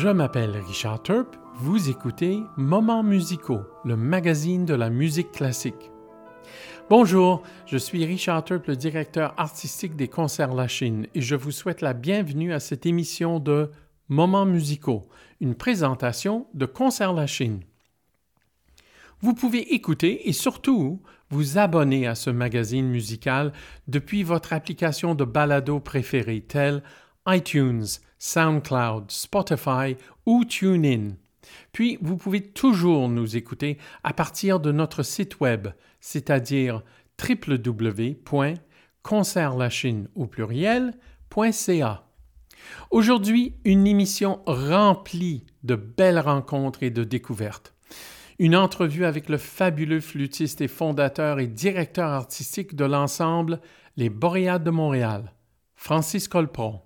Je m'appelle Richard Turp, vous écoutez Moments musicaux, le magazine de la musique classique. Bonjour, je suis Richard Turp, le directeur artistique des Concerts La Chine, et je vous souhaite la bienvenue à cette émission de Moments musicaux, une présentation de Concerts La Chine. Vous pouvez écouter et surtout vous abonner à ce magazine musical depuis votre application de balado préférée telle iTunes, SoundCloud, Spotify ou TuneIn. Puis, vous pouvez toujours nous écouter à partir de notre site web, c'est-à-dire www.concertlachine au pluriel.ca. Aujourd'hui, une émission remplie de belles rencontres et de découvertes. Une entrevue avec le fabuleux flûtiste et fondateur et directeur artistique de l'ensemble Les Boréades de Montréal, Francis Colpron.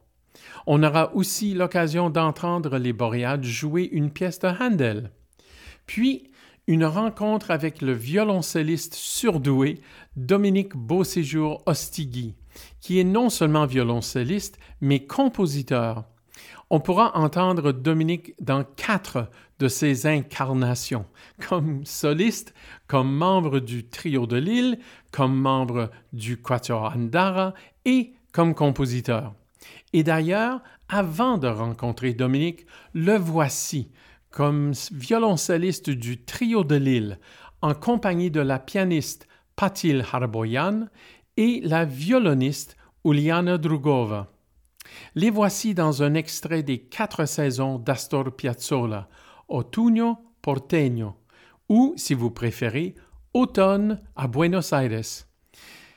On aura aussi l'occasion d'entendre les Boréades jouer une pièce de Handel. Puis, une rencontre avec le violoncelliste surdoué Dominique Beauséjour Ostigui, qui est non seulement violoncelliste, mais compositeur. On pourra entendre Dominique dans quatre de ses incarnations, comme soliste, comme membre du trio de Lille, comme membre du Quatuor Andara et comme compositeur. Et d'ailleurs, avant de rencontrer Dominique, le voici comme violoncelliste du trio de Lille, en compagnie de la pianiste Patil Harboyan et la violoniste Uliana Drugova. Les voici dans un extrait des quatre saisons d'Astor Piazzolla, Otoño Porteño, ou, si vous préférez, Automne à Buenos Aires.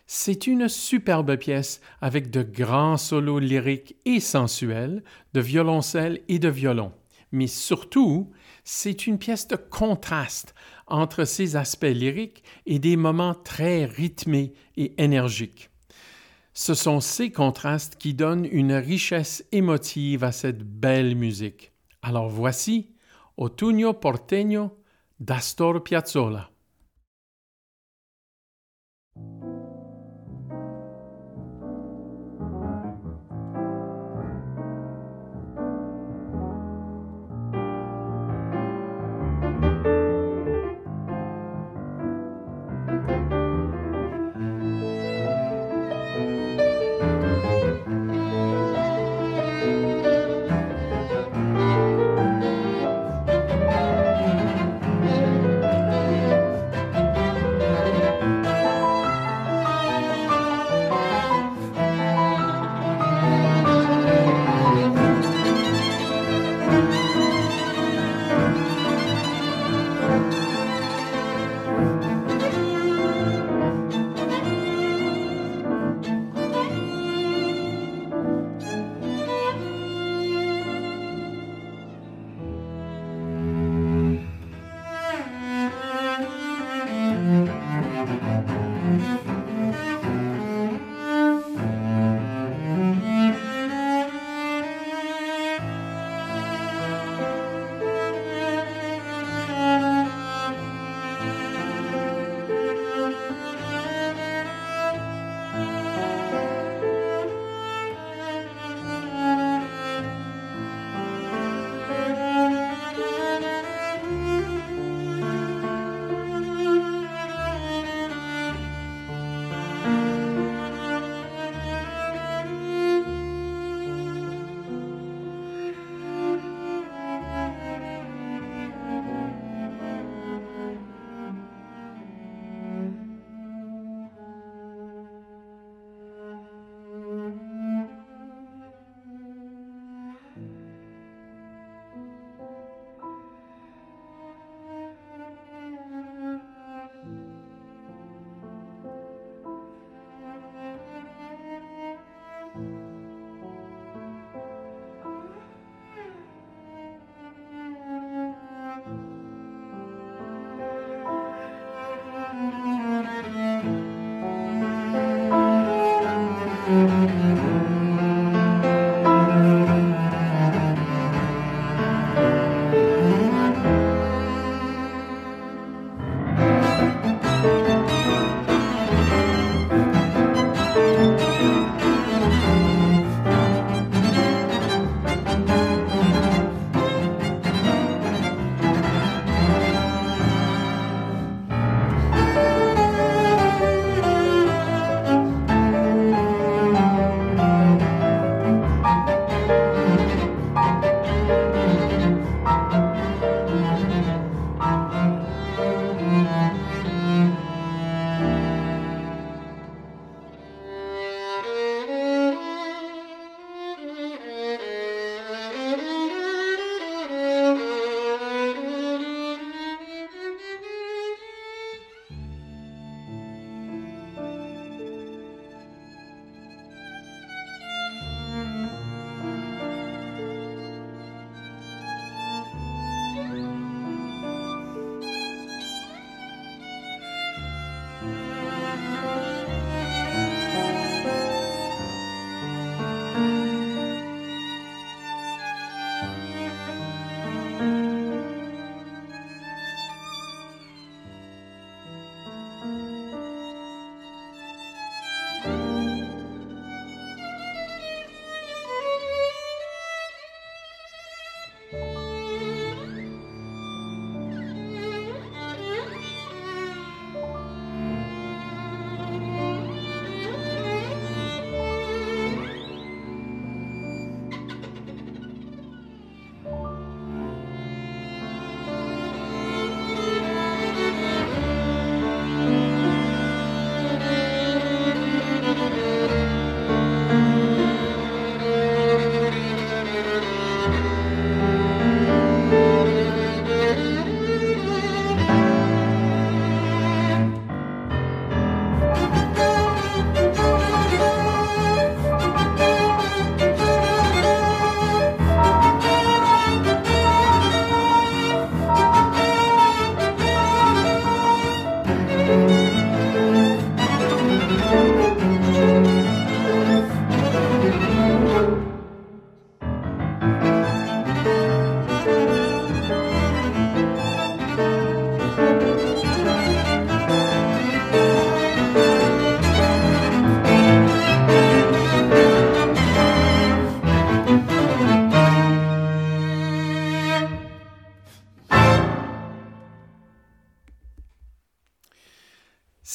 C'est une superbe pièce avec de grands solos lyriques et sensuels de violoncelle et de violon. Mais surtout, c'est une pièce de contraste entre ses aspects lyriques et des moments très rythmés et énergiques. Ce sont ces contrastes qui donnent une richesse émotive à cette belle musique. Alors voici Autunno Porteño d'Astor Piazzolla.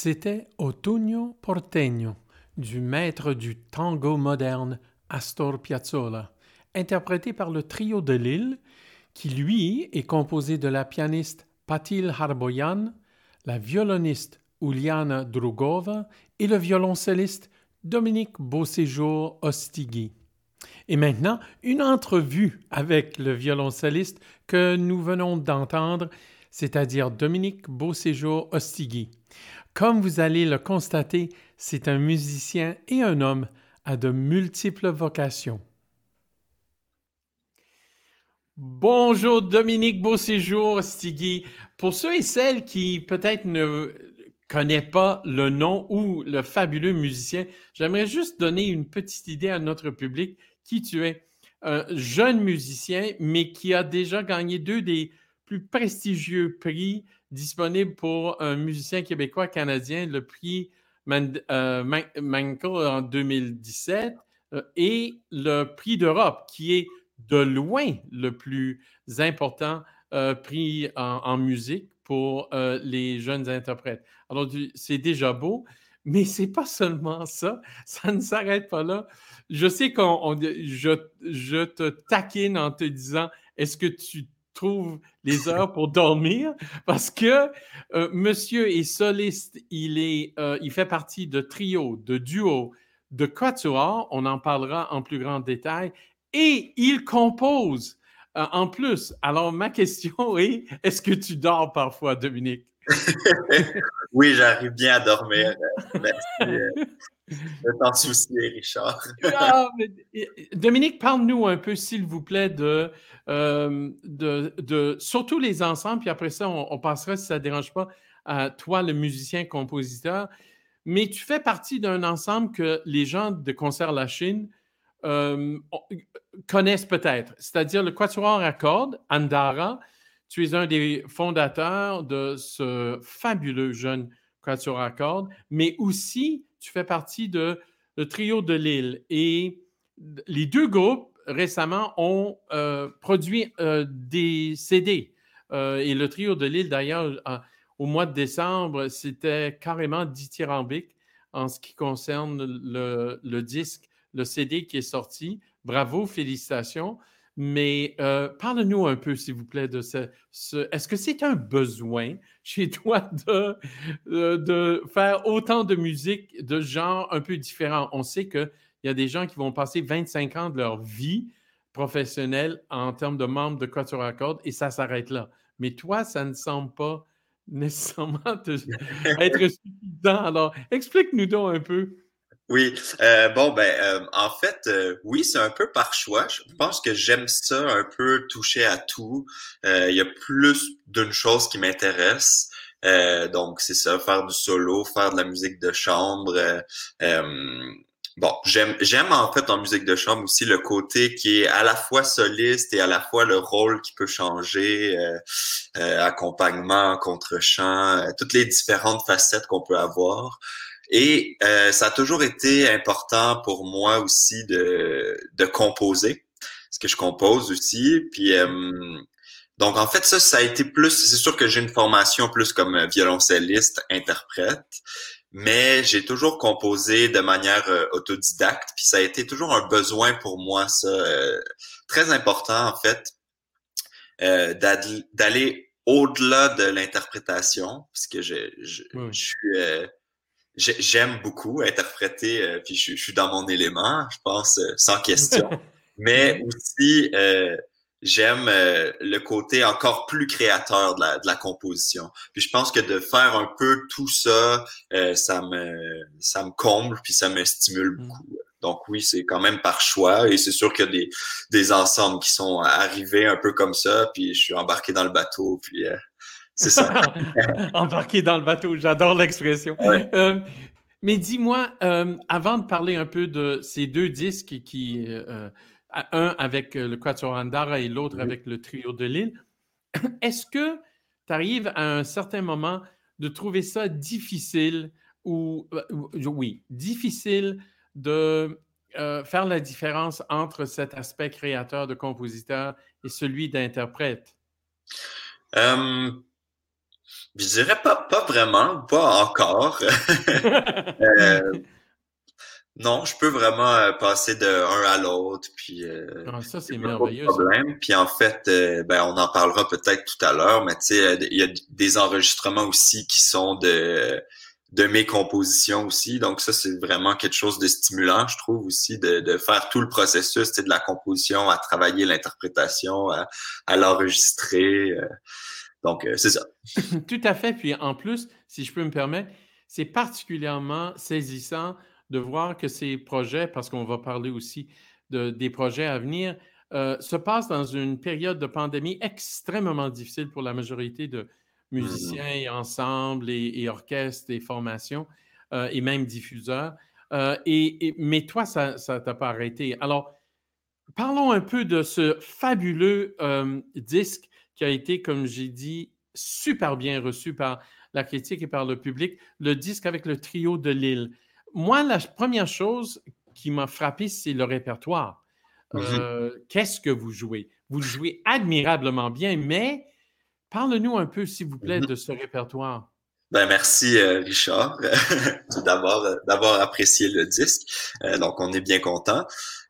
C'était Otoño Porteño du maître du tango moderne Astor Piazzolla, interprété par le trio de Lille, qui lui est composé de la pianiste Patil Harboyan, la violoniste Uliana Drugova et le violoncelliste Dominique Beauséjour Ostigui. Et maintenant, une entrevue avec le violoncelliste que nous venons d'entendre, c'est-à-dire Dominique Beauséjour Ostigui. Comme vous allez le constater, c'est un musicien et un homme à de multiples vocations. Bonjour Dominique Beauséjour Stigui. Pour ceux et celles qui peut-être ne connaissent pas le nom ou le fabuleux musicien, j'aimerais juste donner une petite idée à notre public qui tu es? Un jeune musicien, mais qui a déjà gagné deux des plus prestigieux prix disponibles pour un musicien québécois canadien, le prix euh, Manco en 2017 euh, et le prix d'Europe, qui est de loin le plus important euh, prix en, musique pour les jeunes interprètes. Alors, c'est déjà beau, mais c'est pas seulement ça. Ça ne s'arrête pas là. Je sais qu'on, je, je te taquine en te disant, est-ce que tu trouve les heures pour dormir parce que euh, monsieur est soliste, euh, il fait partie de trio, de duo, de quatuor, on en parlera en plus grand détail, et il compose euh, en plus. Alors, ma question est, est-ce que tu dors parfois, Dominique? oui, j'arrive bien à dormir. Merci de t'en soucier, Richard. Ah, Dominique, parle-nous un peu, s'il vous plaît, de, euh, de, de, surtout les ensembles, puis après ça, on, passera, si ça ne dérange pas, à toi, le musicien-compositeur. Mais tu fais partie d'un ensemble que les gens de Concert La Chine euh, connaissent peut-être, c'est-à-dire le Quatuor à cordes, Andara. Tu es un des fondateurs de ce fabuleux jeune Quatuor cordes, mais aussi tu fais partie de le trio de Lille. Et les deux groupes récemment ont euh, produit euh, des CD. Euh, et le trio de Lille, d'ailleurs, au mois de décembre, c'était carrément dithyrambique en ce qui concerne le, le, disque, le CD qui est sorti. Bravo, félicitations. Mais euh, parle-nous un peu, s'il vous plaît, de ce. Est-ce que c'est un besoin chez toi de, euh, de, faire autant de musique de genres un peu différents? On sait qu'il y a des gens qui vont passer 25 ans de leur vie professionnelle en termes de membres de Quatuor à et ça s'arrête là. Mais toi, ça ne semble pas nécessairement être suffisant. Alors, explique-nous donc un peu. Oui, euh, bon ben euh, en fait euh, oui c'est un peu par choix. Je pense que j'aime ça un peu toucher à tout. Il y a plus d'une chose qui m'intéresse. donc c'est ça, faire du solo, faire de la musique de chambre. bon, j'aime j'aime en fait en musique de chambre aussi le côté qui est à la fois soliste et à la fois le rôle qui peut changer, accompagnement, contre-chant, toutes les différentes facettes qu'on peut avoir. Et euh, ça a toujours été important pour moi aussi de, de composer, parce que je compose aussi. Puis euh, donc en fait ça, ça a été plus. C'est sûr que j'ai une formation plus comme violoncelliste, interprète, mais j'ai toujours composé de manière euh, autodidacte. Puis ça a été toujours un besoin pour moi, ça très important en fait, d'aller au-delà de l'interprétation, puisque je, je, je suis j'aime beaucoup interpréter, euh, puis je, suis dans mon élément, je pense, euh, sans question. Mais aussi, euh, j'aime le côté encore plus créateur de la, de la, composition. Puis je pense que de faire un peu tout ça, ça me ça me comble, puis ça me stimule mmh. beaucoup. Donc oui, c'est quand même par choix et c'est sûr qu'il y a des, des ensembles qui sont arrivés un peu comme ça, puis je suis embarqué dans le bateau, puis c'est ça. Embarqué dans le bateau, j'adore l'expression. Euh, mais dis-moi, euh, avant de parler un peu de ces deux disques, qui, euh, un avec le Quatuor Andara et l'autre avec le Trio de Lille, est-ce que tu arrives à un certain moment de trouver ça difficile ou, oui, difficile de faire la différence entre cet aspect créateur de compositeur et celui d'interprète? Je dirais pas, pas vraiment, pas encore. euh, non, je peux vraiment euh, passer de un à l'autre, puis euh, Ah, ça, c'est merveilleux. problème. Puis en fait, euh, ben on en parlera peut-être tout à l'heure, mais tu sais, euh, il y a des enregistrements aussi qui sont de de mes compositions aussi. Donc ça, c'est vraiment quelque chose de stimulant, je trouve aussi, de, de faire tout le processus, de la composition à travailler l'interprétation, à, à l'enregistrer. euh. Donc euh, c'est ça. Tout à fait. Puis en plus, si je peux me permettre, c'est particulièrement saisissant de voir que ces projets, parce qu'on va parler aussi de, des projets à venir, euh, se passent dans une période de pandémie extrêmement difficile pour la majorité de musiciens et ensembles et, et orchestres et formations euh, et même diffuseurs. Et, et- mais toi, ça ne t'a pas arrêté. Alors, parlons un peu de ce fabuleux disque qui a été, comme j'ai dit, super bien reçu par la critique et par le public, le disque avec le trio de Lille. Moi, la première chose qui m'a frappé, c'est le répertoire. Euh, Qu'est-ce que vous jouez? Vous jouez admirablement bien, mais parle-nous un peu, s'il vous plaît, Mhm. de ce répertoire. Ben merci euh, Richard tout d'abord euh, d'avoir apprécié le disque. Euh, donc on est bien content.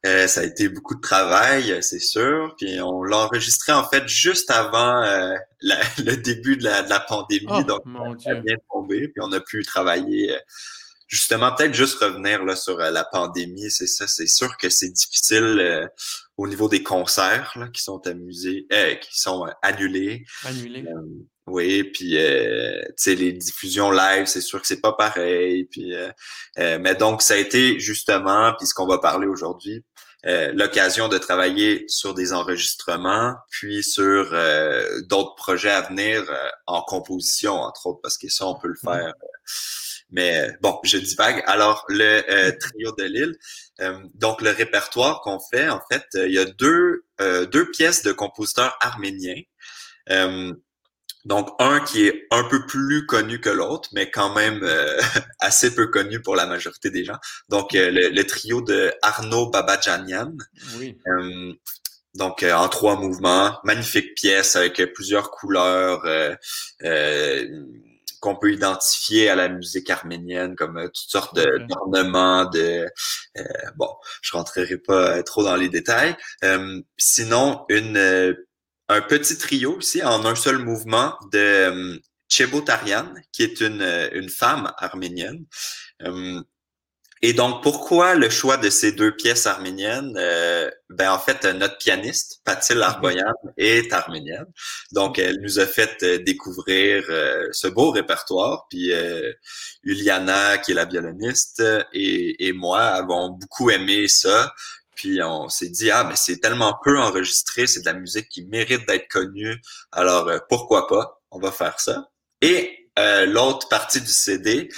Euh, ça a été beaucoup de travail, euh, c'est sûr. Puis on l'a enregistré en fait juste avant euh, la- le début de la, de la pandémie. Oh, donc mon ça a bien tombé. Puis on a pu travailler. Justement, peut-être juste revenir là sur euh, la pandémie, c'est ça. C'est sûr que c'est difficile euh, au niveau des concerts là, qui sont amusés, euh, qui sont euh, annulés. Annulé. Euh, oui, puis euh, tu sais les diffusions live, c'est sûr que c'est pas pareil. Puis euh, euh, mais donc ça a été justement, puis ce qu'on va parler aujourd'hui, euh, l'occasion de travailler sur des enregistrements, puis sur euh, d'autres projets à venir euh, en composition entre autres, parce que ça on peut le faire. euh, mais euh, bon, je divague. Alors le euh, trio de Lille, euh, donc le répertoire qu'on fait, en fait, euh, il y a deux euh, deux pièces de compositeurs arméniens. Euh, donc, un qui est un peu plus connu que l'autre, mais quand même euh, assez peu connu pour la majorité des gens. Donc, le, le trio de Arnaud Babadjanian. Oui. Euh, donc, euh, en trois mouvements. Magnifique pièce avec plusieurs couleurs euh, euh, qu'on peut identifier à la musique arménienne, comme euh, toutes sortes d'ornements, de... euh, bon, je rentrerai pas euh, trop dans les détails. Euh, sinon, une... euh, un petit trio aussi en un seul mouvement de Chebotarian, qui est une, une femme arménienne. Et donc, pourquoi le choix de ces deux pièces arméniennes? Euh, ben, en fait, euh, notre pianiste, Patil Arboyan, est arménienne. Donc, elle nous a fait euh, découvrir euh, ce beau répertoire. Puis, euh, Uliana, qui est la violoniste, et, et moi avons beaucoup aimé ça. Puis on s'est dit ah mais c'est tellement peu enregistré, c'est de la musique qui mérite d'être connue. Alors pourquoi pas? On va faire ça. Et euh, l'autre partie du CD,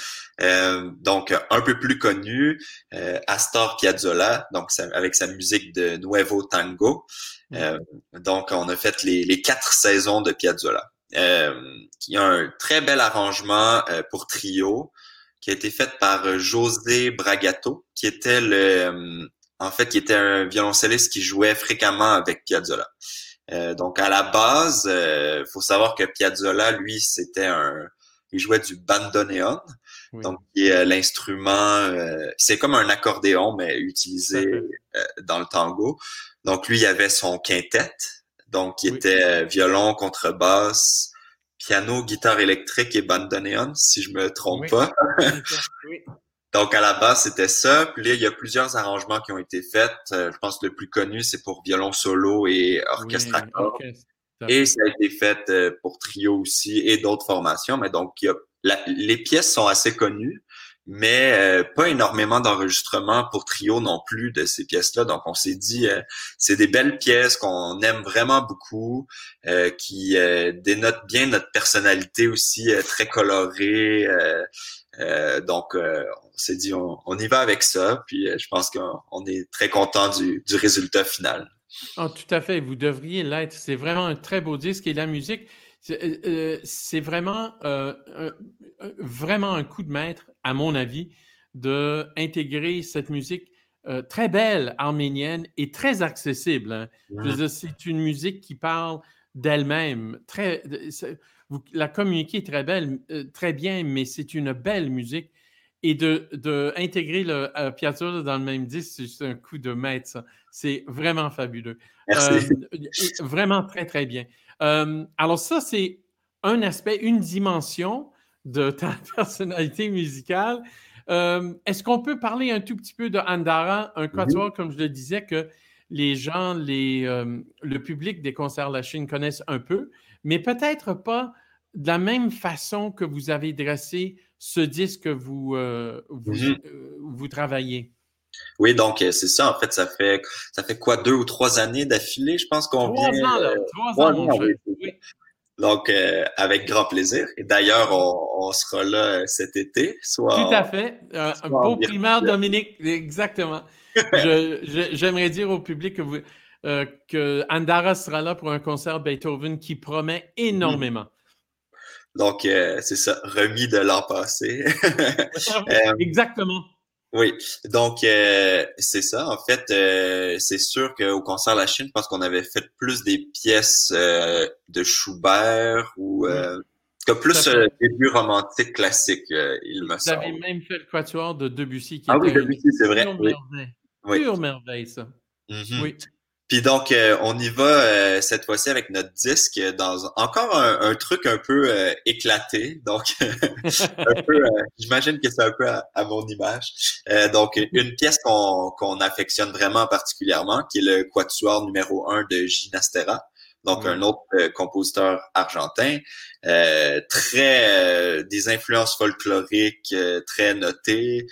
euh, donc un peu plus connu, euh, Astor Piazzolla, donc avec sa musique de Nuevo Tango. Euh, donc on a fait les, les quatre saisons de Piazzolla. Euh, qui a un très bel arrangement euh, pour trio qui a été fait par José Bragato, qui était le en fait, qui était un violoncelliste qui jouait fréquemment avec Piazzolla. Euh, donc, à la base, euh, faut savoir que Piazzolla, lui, c'était un, il jouait du bandoneon, oui. donc qui est euh, l'instrument, euh, c'est comme un accordéon mais utilisé euh, dans le tango. Donc, lui, il avait son quintet, donc qui Oui. était violon, contrebasse, piano, guitare électrique et bandoneon, si je me trompe Oui. pas. Oui. Donc à la base c'était ça. Puis là il y a plusieurs arrangements qui ont été faits. Euh, je pense que le plus connu c'est pour violon solo et orchestre Oui. Et ça a été fait euh, pour trio aussi et d'autres formations. Mais donc il y a, les pièces sont assez connues, mais euh, pas énormément d'enregistrements pour trio non plus de ces pièces-là. Donc on s'est dit euh, c'est des belles pièces qu'on aime vraiment beaucoup, euh, qui euh, dénotent bien notre personnalité aussi très colorée. donc, on s'est dit, on, y va avec ça. Puis, je pense qu'on on est très content du, du résultat final. Ah, tout à fait, vous devriez l'être. C'est vraiment un très beau disque et la musique, c'est euh, euh, c'est vraiment, euh, vraiment un coup de maître, à mon avis, de intégrer cette musique euh, très belle arménienne et très accessible. hein. C'est une musique qui parle d'elle-même. Très, la communiquer est très belle, euh, très bien, mais c'est une belle musique. Et de, de intégrer le Piazzolla dans le même disque, c'est un coup de maître. C'est vraiment fabuleux. Merci. vraiment très, très bien. Alors ça, c'est un aspect, une dimension de ta personnalité musicale. Est-ce qu'on peut parler un tout petit peu de Andara, un quatuor, comme je le disais, que les gens, les, le public des concerts de la Chine connaissent un peu, mais peut-être pas de la même façon que vous avez dressé ce disque que vous, vous, mmh vous, travaillez. Oui, donc c'est ça. En fait, ça fait ça fait quoi deux ou trois années d'affilée, je pense qu'on vient. Trois ans, là, trois ans, oui. Donc, euh, avec grand plaisir. Et d'ailleurs, on, sera là euh, cet été. Soit Tout à fait. un beau primaire, Dominique. Exactement. J'aimerais dire au public que, vous, euh, que Andara sera là pour un concert Beethoven qui promet énormément. Donc, c'est ça, remis de l'an passé. Exactement. Oui, donc euh, c'est ça. En fait, euh, c'est sûr qu'au concert La Chine, parce qu'on avait fait plus des pièces euh, de Schubert ou que plus début romantique classique, il me semble. Vous avez même fait le quatuor de Debussy qui ah oui, Debussy, c'est vrai. Pure merveille. Pure merveille, ça. Mm-hmm. Oui. Puis donc, euh, on y va euh, cette fois-ci avec notre disque dans encore un, truc un peu euh, éclaté. Donc, un peu, j'imagine que c'est un peu à, mon image. donc, une pièce qu'on affectionne vraiment particulièrement, qui est le quatuor numéro un de Ginastera. Donc, un autre compositeur argentin, très des influences folkloriques très notées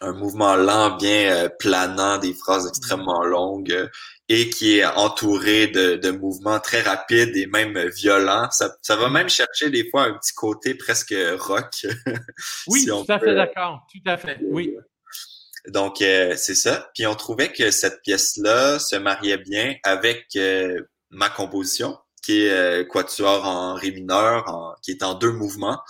un mouvement lent, bien euh, planant, des phrases extrêmement longues euh, et qui est entouré de, de, mouvements très rapides et même violents. Ça, ça, va même chercher des fois un petit côté presque rock. Oui, tout à fait d'accord. Tout à fait. Oui. Donc, euh, c'est ça. Puis on trouvait que cette pièce-là se mariait bien avec ma composition, qui est quatuor en ré mineur, en, qui est en deux mouvements.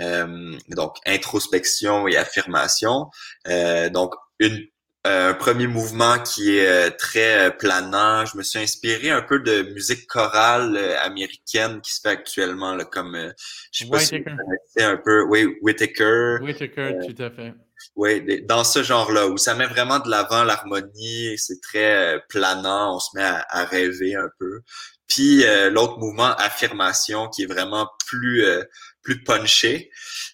Euh, donc, introspection et affirmation. Euh, donc, une, euh, un premier mouvement qui est très planant. Je me suis inspiré un peu de musique chorale américaine qui se fait actuellement, là, comme je sais pas si vous un peu, oui, Whitaker. Whitaker, tout à fait. Oui, dans ce genre-là, où ça met vraiment de l'avant l'harmonie, c'est très planant, on se met à, rêver un peu. Puis l'autre mouvement, affirmation, qui est vraiment plus plus punché.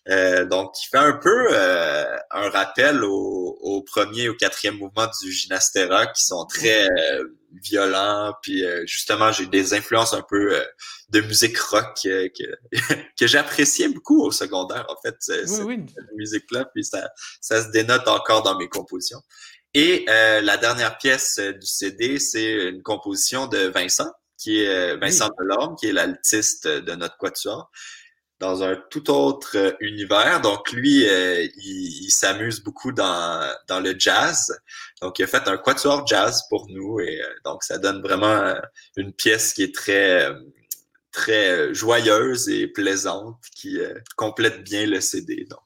Euh, donc, il fait un peu euh, un rappel au, au, premier et au quatrième mouvement du Gymnastera qui sont très euh, violents. Puis justement, j'ai des influences un peu de musique rock que, que j'appréciais beaucoup au secondaire, en fait, cette, musique-là. Puis ça, ça se dénote encore dans mes compositions. Et la dernière pièce du CD, c'est une composition de Vincent, qui est Vincent Delorme, qui est l'altiste de notre quatuor dans un tout autre euh, univers. Donc lui, euh, il, s'amuse beaucoup dans, dans le jazz. Donc il a fait un quatuor jazz pour nous et euh, donc ça donne vraiment une pièce qui est très très joyeuse et plaisante qui complète bien le CD. Donc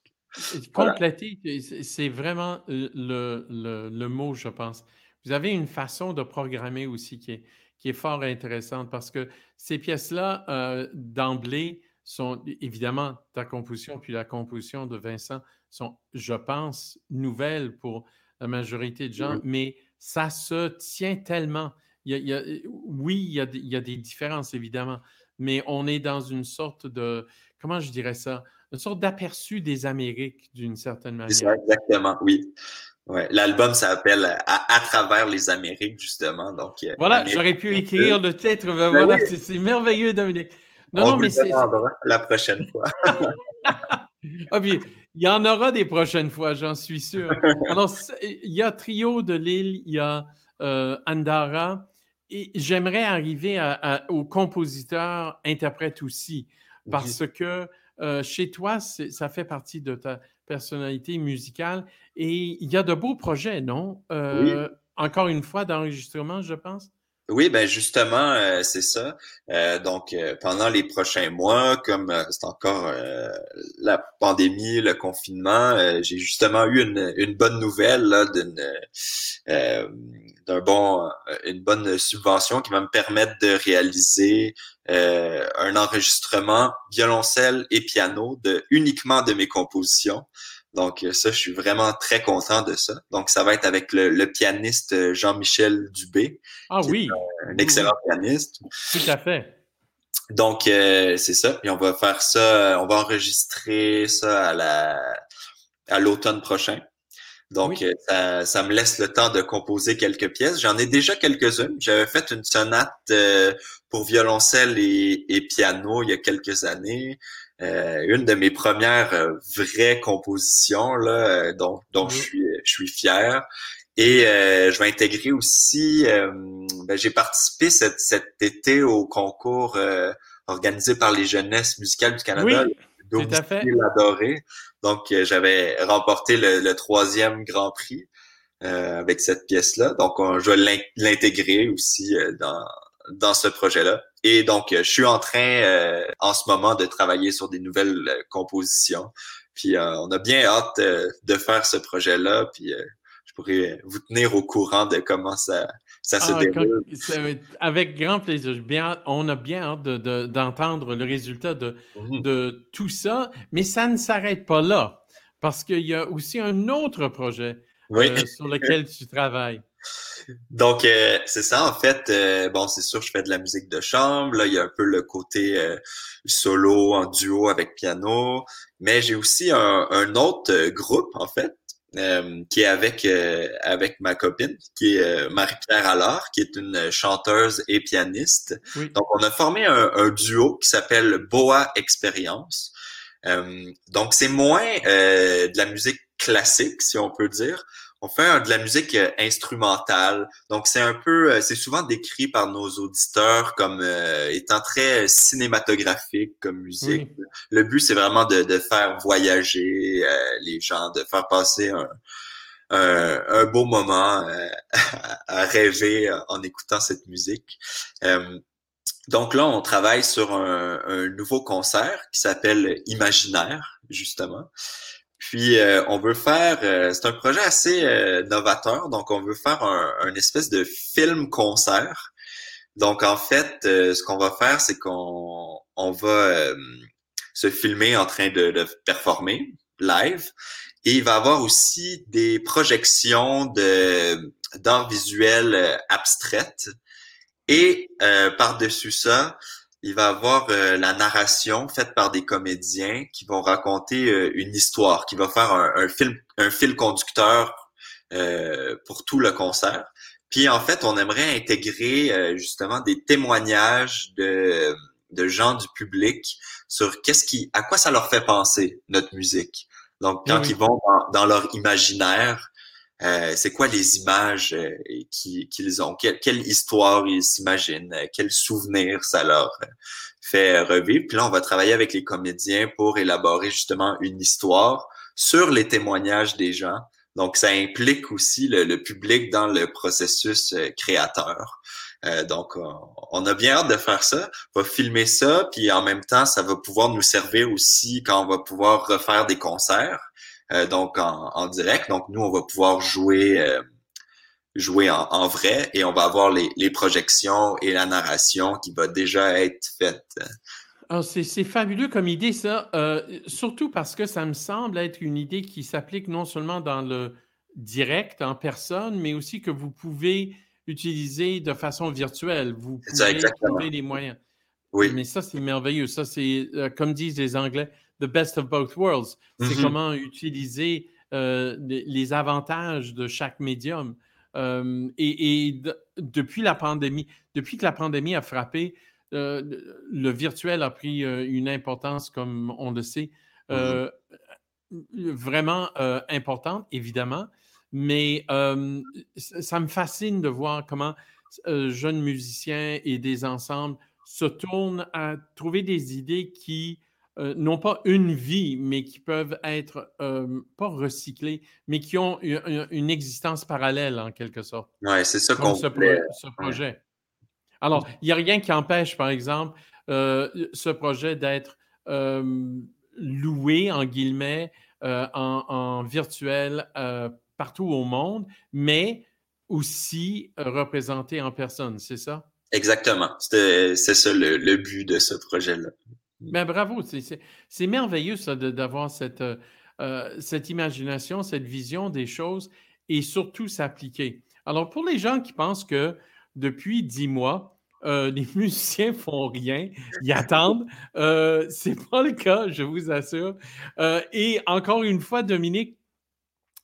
compléter, c'est vraiment le, le, le, mot, je pense. Vous avez une façon de programmer aussi qui est, qui est fort intéressante parce que ces pièces-là, d'emblée, sont évidemment ta composition puis la composition de Vincent sont, je pense, nouvelles pour la majorité de gens, mais ça se tient tellement. Il y a, oui, il y, a, il y, a, des différences, évidemment, mais on est dans une sorte de, comment je dirais ça, une sorte d'aperçu des Amériques d'une certaine manière. Ça, exactement, oui. Ouais, L'album s'appelle à, à, travers les Amériques, justement. Donc, euh, voilà, j'aurais pu écrire le titre. Ben ben voilà, c'est merveilleux, Dominique. Non, non, mais c'est. La prochaine fois. ah, il y en aura des prochaines fois, j'en suis sûr. Alors, il y a Trio de Lille, il y a euh, Andara, et j'aimerais arriver à, aux compositeurs, interprètes aussi, parce que euh, chez toi, ça fait partie de ta personnalité musicale et il y a de beaux projets, non? Euh, encore une fois, d'enregistrement, je pense? Oui, ben justement, euh, c'est ça. Euh, donc, euh, pendant les prochains mois, comme c'est encore la pandémie, le confinement, j'ai justement eu une, une bonne nouvelle d'une d'un bon une bonne subvention qui va me permettre de réaliser un enregistrement violoncelle et piano de uniquement de mes compositions. Donc ça, je suis vraiment très content de ça. Donc ça va être avec le, pianiste Jean-Michel Dubé. Ah oui. un excellent pianiste. Tout à fait. Donc euh, c'est ça. On va faire ça, on va enregistrer ça à la à l'automne prochain. Donc ça, ça, me laisse le temps de composer quelques pièces. J'en ai déjà quelques-unes. J'avais fait une sonate euh, pour violoncelle et, et, piano il y a quelques années. Euh, une de mes premières euh, vraies compositions là, euh, dont, dont je suis je suis fier. Et je vais intégrer aussi, ben, j'ai participé cet, cet été au concours organisé par les jeunesses musicales du Canada. Oui, tout à fait. Adoré. Donc j'avais remporté le, le, troisième Grand Prix avec cette pièce-là. Donc je vais l'intégrer aussi dans dans ce projet-là. Et donc, euh, je suis en train euh, en ce moment de travailler sur des nouvelles euh, compositions. Puis on a bien hâte de faire ce projet-là. Puis je pourrais vous tenir au courant de comment ça, ça se ah, déroule. avec grand plaisir. Bien, on a bien hâte d'entendre le résultat de, mhm. de tout ça. Mais ça ne s'arrête pas là. Parce qu'il y a aussi un autre projet sur lequel tu travailles. Donc, euh, c'est ça, en fait. Euh, bon, c'est sûr, je fais de la musique de chambre. Là, il y a un peu le côté euh, solo en duo avec piano. Mais j'ai aussi un, autre groupe, en fait, qui est avec avec ma copine, qui est Marie-Pierre Allard, qui est une chanteuse et pianiste. Donc, on a formé un, un duo qui s'appelle Boa Experience. donc, c'est moins de la musique classique, si on peut dire on fait de la musique euh, instrumentale. Donc c'est un peu, euh, c'est souvent décrit par nos auditeurs comme euh, étant très cinématographique comme musique. Le but c'est vraiment de, de, faire voyager les gens, de faire passer un, un, beau moment à rêver en écoutant cette musique. donc là, on travaille sur un, un nouveau concert qui s'appelle Imaginaire, justement. Puis euh, on veut faire, euh, c'est un projet assez euh, novateur, donc on veut faire un, espèce de film concert. Donc en fait, ce qu'on va faire, c'est qu'on on va se filmer en train de, de, performer live, et il va y avoir aussi des projections de d'art visuel abstraites. Et par-dessus ça, il va avoir euh, la narration faite par des comédiens qui vont raconter euh, une histoire, qui va faire un, film, un fil conducteur euh, pour tout le concert. Puis en fait, on aimerait intégrer justement des témoignages de, de gens du public sur qu'est-ce qui, à quoi ça leur fait penser notre musique. Donc quand ils vont dans leur imaginaire, euh, c'est quoi les images euh, qu'ils ont, quelle, histoire ils s'imaginent, euh, quel souvenir ça leur fait revivre? Puis là, on va travailler avec les comédiens pour élaborer justement une histoire sur les témoignages des gens. Donc, ça implique aussi le, public dans le processus créateur. donc, on a bien hâte de faire ça. On va filmer ça, puis en même temps, ça va pouvoir nous servir aussi quand on va pouvoir refaire des concerts. Euh, donc en, direct. Donc nous, on va pouvoir jouer euh, jouer en, vrai et on va avoir les, projections et la narration qui va déjà être faite. Ah, c'est fabuleux comme idée, ça. Euh, surtout parce que ça me semble être une idée qui s'applique non seulement dans le direct, en personne, mais aussi que vous pouvez utiliser de façon virtuelle. Vous pouvez trouver les moyens. Oui. Mais ça, c'est merveilleux. Ça, c'est, comme disent les Anglais, the best of both worlds. C'est mm-hmm. comment utiliser euh, les, avantages de chaque médium. Euh, et, depuis la pandémie, depuis que la pandémie a frappé, euh, le virtuel a pris une importance, comme on le sait, mm-hmm. vraiment importante, évidemment. Mais ça me fascine de voir comment jeunes musiciens et des ensembles se tournent à trouver des idées qui euh, non pas une vie, mais qui peuvent être euh, pas recyclés, mais qui ont une, existence parallèle en quelque sorte. Oui, c'est ça qu'on ce, ce, projet. Alors, il n'y a rien qui empêche, par exemple, euh, ce projet d'être euh, loué, en guillemets, en, virtuel partout au monde, mais aussi représenté en personne, c'est ça? Exactement. C'est ça le, but de ce projet-là. Ben, bravo, c'est merveilleux ça d'avoir cette, cette imagination, cette vision des choses et surtout s'appliquer. Alors, pour les gens qui pensent que depuis dix mois, euh, les musiciens font rien, ils attendent. Euh, c'est pas le cas, je vous assure. Euh, et encore une fois, Dominique,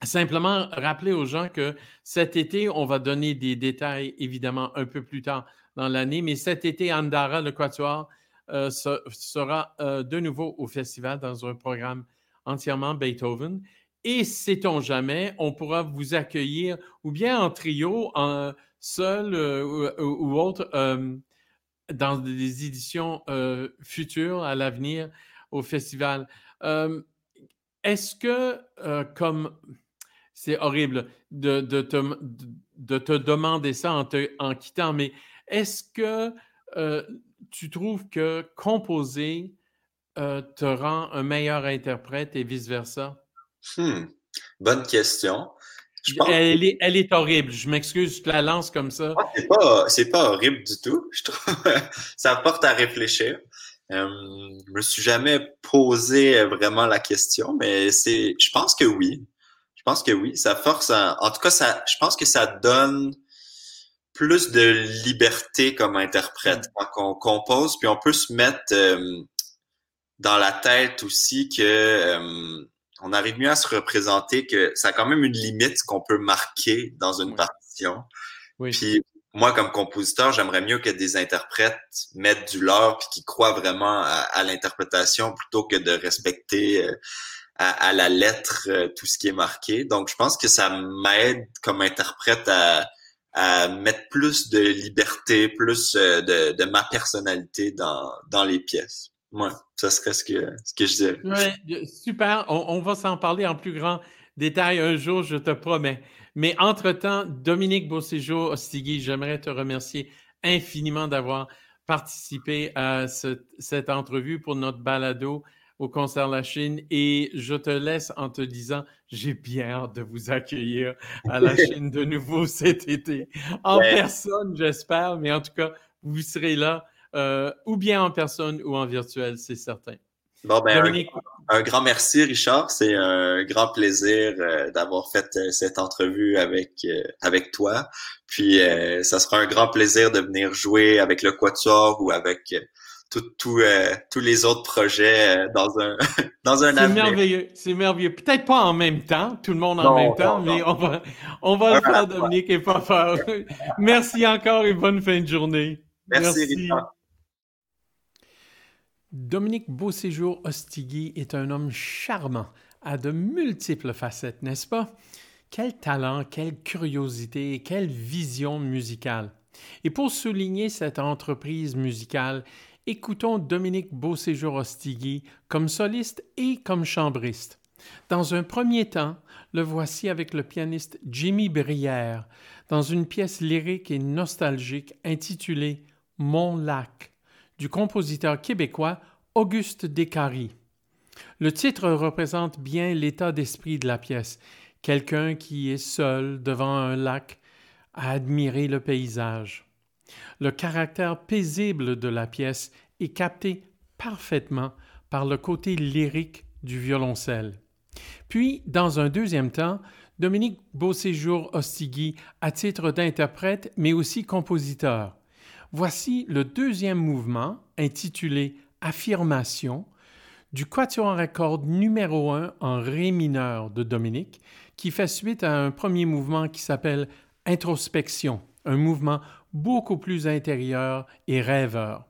simplement rappeler aux gens que cet été, on va donner des détails évidemment un peu plus tard dans l'année, mais cet été, Andara, le Quatuor, euh, sera de nouveau au festival dans un programme entièrement Beethoven. Et sait-on jamais, on pourra vous accueillir ou bien en trio, en, seul euh, ou, autre euh, dans des éditions euh, futures à l'avenir au festival. Est-ce que, comme c'est horrible de, de, te, de, te, demander ça en, te, en quittant, mais est-ce que tu trouves que composer te rend un meilleur interprète et vice-versa? Hmm. Bonne question. Elle, est, elle, est, horrible. Je m'excuse, je la lance comme ça. Ah, c'est pas, horrible du tout. Je trouve ça porte à réfléchir. Euh, je me suis jamais posé vraiment la question, mais c'est, je pense que oui. Je pense que oui. Ça force, en tout cas, ça, je pense que ça donne plus de liberté comme interprète mm. quand on compose, puis on peut se mettre euh, dans la tête aussi que euh, on arrive mieux à se représenter que ça a quand même une limite qu'on peut marquer dans une partition. Puis moi, comme compositeur, j'aimerais mieux que des interprètes mettent du leur puis qu'ils croient vraiment à, l'interprétation plutôt que de respecter euh, à, la lettre euh, tout ce qui est marqué. Donc, je pense que ça m'aide comme interprète à, à mettre plus de liberté, plus euh, de, ma personnalité dans, dans les pièces. Ouais, ça serait ce que, ce que je dirais. Ouais, super. On, va s'en parler en plus grand détail un jour, je te promets. Mais entre-temps, Dominique Beauséjour Ostigui, j'aimerais te remercier infiniment d'avoir participé à cette entrevue pour notre balado au concert La Chine et je te laisse en te disant, j'ai bien hâte de vous accueillir à la Chine de nouveau cet été. En personne, j'espère, mais en tout cas, vous serez là euh, ou bien en personne ou en virtuel, c'est certain. Bon, ben, un, grand merci, Richard. C'est un grand plaisir euh, d'avoir fait euh, cette entrevue avec, avec toi. Puis, ça sera un grand plaisir de venir jouer avec le Quatuor ou avec tous les autres projets dans un, dans un C'est merveilleux, c'est merveilleux. Peut-être pas en même temps, tout le monde en même temps, mais on va, on va le faire, Dominique, et pas faire. Merci encore et bonne fin de journée. Merci, Merci. Dominique Beauséjour Ostigui est un homme charmant, à de multiples facettes, n'est-ce pas? Quel talent, quelle curiosité, quelle vision musicale. Et pour souligner cette entreprise musicale, écoutons Dominique Beauséjour Ostigui comme soliste et comme chambriste. Dans un premier temps, le voici avec le pianiste Jimmy Brière dans une pièce lyrique et nostalgique intitulée Mon lac du compositeur québécois Auguste Descaries. Le titre représente bien l'état d'esprit de la pièce, quelqu'un qui est seul devant un lac à admirer le paysage. Le caractère paisible de la pièce est capté parfaitement par le côté lyrique du violoncelle. Puis, dans un deuxième temps, Dominique Beauséjour Ostigui à titre d'interprète, mais aussi compositeur. Voici le deuxième mouvement, intitulé Affirmation, du quatuor à cordes numéro 1 en Ré mineur de Dominique, qui fait suite à un premier mouvement qui s'appelle Introspection, un mouvement beaucoup plus intérieur et rêveur.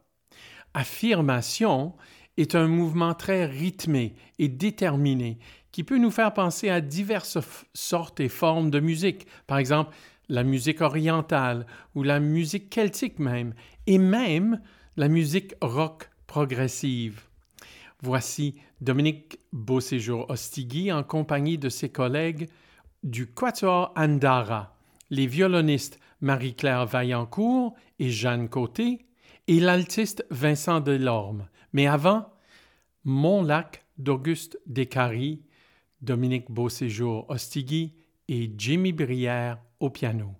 Affirmation est un mouvement très rythmé et déterminé qui peut nous faire penser à diverses sortes et formes de musique, par exemple la musique orientale ou la musique celtique même, et même la musique rock progressive. Voici Dominique Beauséjour-Ostigui en compagnie de ses collègues du Quatuor Andara, les violonistes Marie-Claire Vaillancourt et Jeanne Côté, et l'altiste Vincent Delorme. Mais avant, Mon lac d'Auguste Descaries, Dominique Beauséjour Ostigui et Jimmy Brière au piano.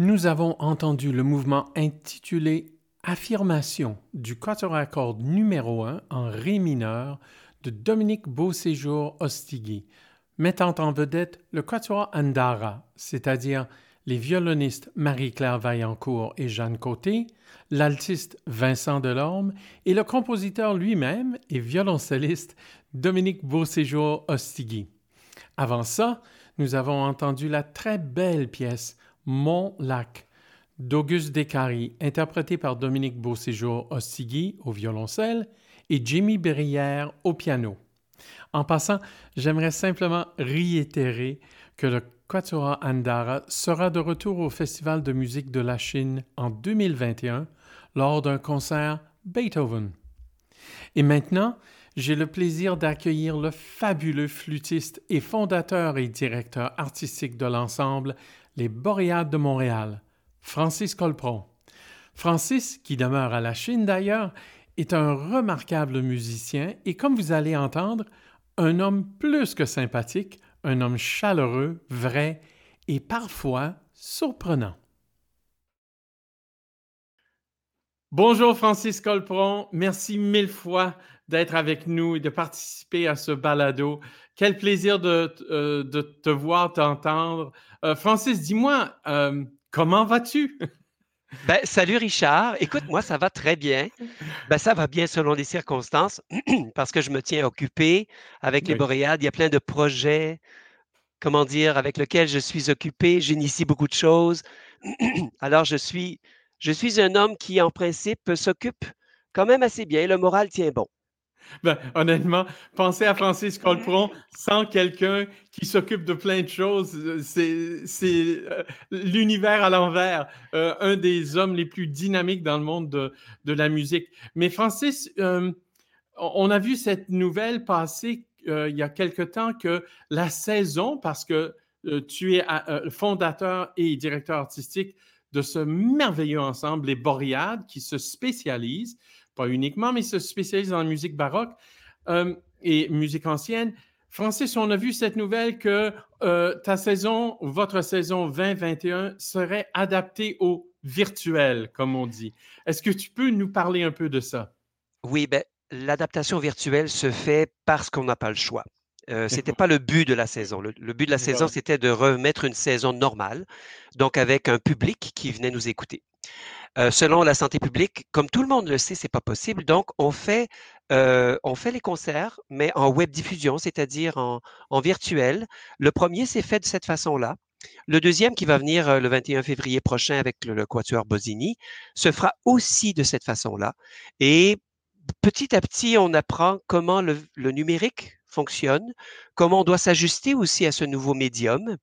Nous avons entendu le mouvement intitulé Affirmation du quatuor à cordes numéro 1 en Ré mineur de Dominique Beauséjour Ostigui, mettant en vedette le quatuor Andara, c'est-à-dire les violonistes Marie-Claire Vaillancourt et Jeanne Côté, l'altiste Vincent Delorme et le compositeur lui-même et violoncelliste Dominique Beauséjour Ostigui. Avant ça, nous avons entendu la très belle pièce Mon lac d'Auguste Descaries, interprétée par Dominique Beauséjour Ostigui au violoncelle et Jimmy Berrière au piano. En passant, j'aimerais simplement réitérer que le Quatuor Andara sera de retour au Festival de musique de la Chine en 2021 lors d'un concert Beethoven. Et maintenant, j'ai le plaisir d'accueillir le fabuleux flûtiste et fondateur et directeur artistique de l'ensemble Les Boréades de Montréal, Francis Colpron. Francis, qui demeure à la Chine d'ailleurs, est un remarquable musicien et comme vous allez entendre, un homme plus que sympathique, un homme chaleureux, vrai et parfois surprenant. Bonjour Francis Colpron, merci mille fois d'être avec nous et de participer à ce balado. Quel plaisir de, euh, te voir, t'entendre. Euh, Francis, dis-moi, euh, comment vas-tu? Ben, salut Richard. Écoute, moi, ça va très bien. Ben, ça va bien selon les circonstances parce que je me tiens occupé avec les Boréades. Il y a plein de projets, comment dire, avec lesquels je suis occupé. J'initie beaucoup de choses. Alors, je suis, je suis un homme qui, en principe, s'occupe quand même assez bien. Le moral tient bon. Ben, honnêtement, penser à Francis Colpron sans quelqu'un qui s'occupe de plein de choses, euh, c'est euh, l'univers à l'envers, euh, un des hommes les plus dynamiques dans le monde de, de la musique. Mais Francis, on a vu cette nouvelle passer il y a quelque temps que la saison, parce que tu es fondateur et directeur artistique de ce merveilleux ensemble, les Boréades, qui se spécialisent pas uniquement, mais se spécialise dans la musique baroque euh, et musique ancienne. Francis, on a vu cette nouvelle que euh, ta saison, votre saison 2021 serait adaptée au virtuel, comme on dit. Est-ce que tu peux nous parler un peu de ça? Oui, ben, l'adaptation virtuelle se fait parce qu'on n'a pas le choix. Euh, ce n'était pas le but de la saison. Le, but de la saison, c'était de remettre une saison normale, donc avec un public qui venait nous écouter. Euh, selon la santé publique, comme tout le monde le sait, c'est pas possible. Donc, on fait, euh, les concerts, mais en web diffusion, c'est-à-dire en, en, virtuel. Le premier s'est fait de cette façon-là. Le deuxième, qui va venir euh, le 21 février prochain avec le, Quatuor Bosini, se fera aussi de cette façon-là. Et petit à petit, on apprend comment le, le numérique fonctionne, comment on doit s'ajuster aussi à ce nouveau médium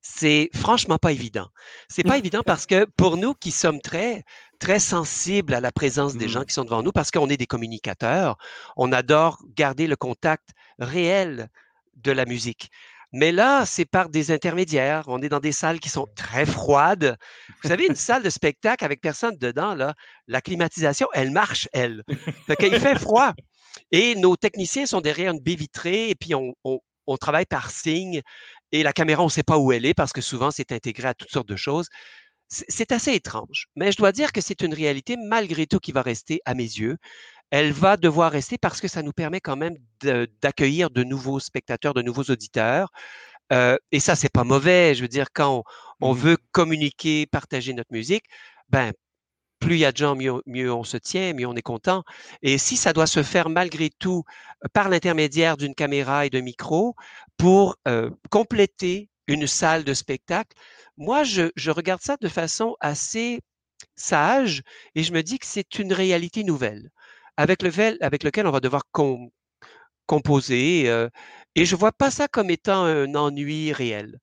c'est franchement pas évident. C'est pas évident parce que pour nous qui sommes très, très sensibles à la présence des gens mmh. qui sont devant nous, parce qu'on est des communicateurs, on adore garder le contact réel de la musique. Mais là, c'est par des intermédiaires. On est dans des salles qui sont très froides. Vous savez, une salle de spectacle avec personne dedans, là, la climatisation, elle marche, elle. Il fait froid. Et nos techniciens sont derrière une baie vitrée et puis on, on travaille par signe et la caméra, on ne sait pas où elle est parce que souvent, c'est intégré à toutes sortes de choses. C'est assez étrange, mais je dois dire que c'est une réalité malgré tout qui va rester à mes yeux. Elle va devoir rester parce que ça nous permet quand même d'accueillir de, nouveaux spectateurs, de nouveaux auditeurs. Euh, et ça, c'est pas mauvais. Je veux dire, quand on, mmh veut communiquer, partager notre musique, ben plus il y a de gens, mieux, on se tient, mieux on est content. Et si ça doit se faire malgré tout euh, par l'intermédiaire d'une caméra et de micro pour euh, compléter une salle de spectacle, moi, je, regarde ça de façon assez sage et je me dis que c'est une réalité nouvelle avec, lequel, avec lequel on va devoir composer. Euh, et je ne vois pas ça comme étant un ennui réel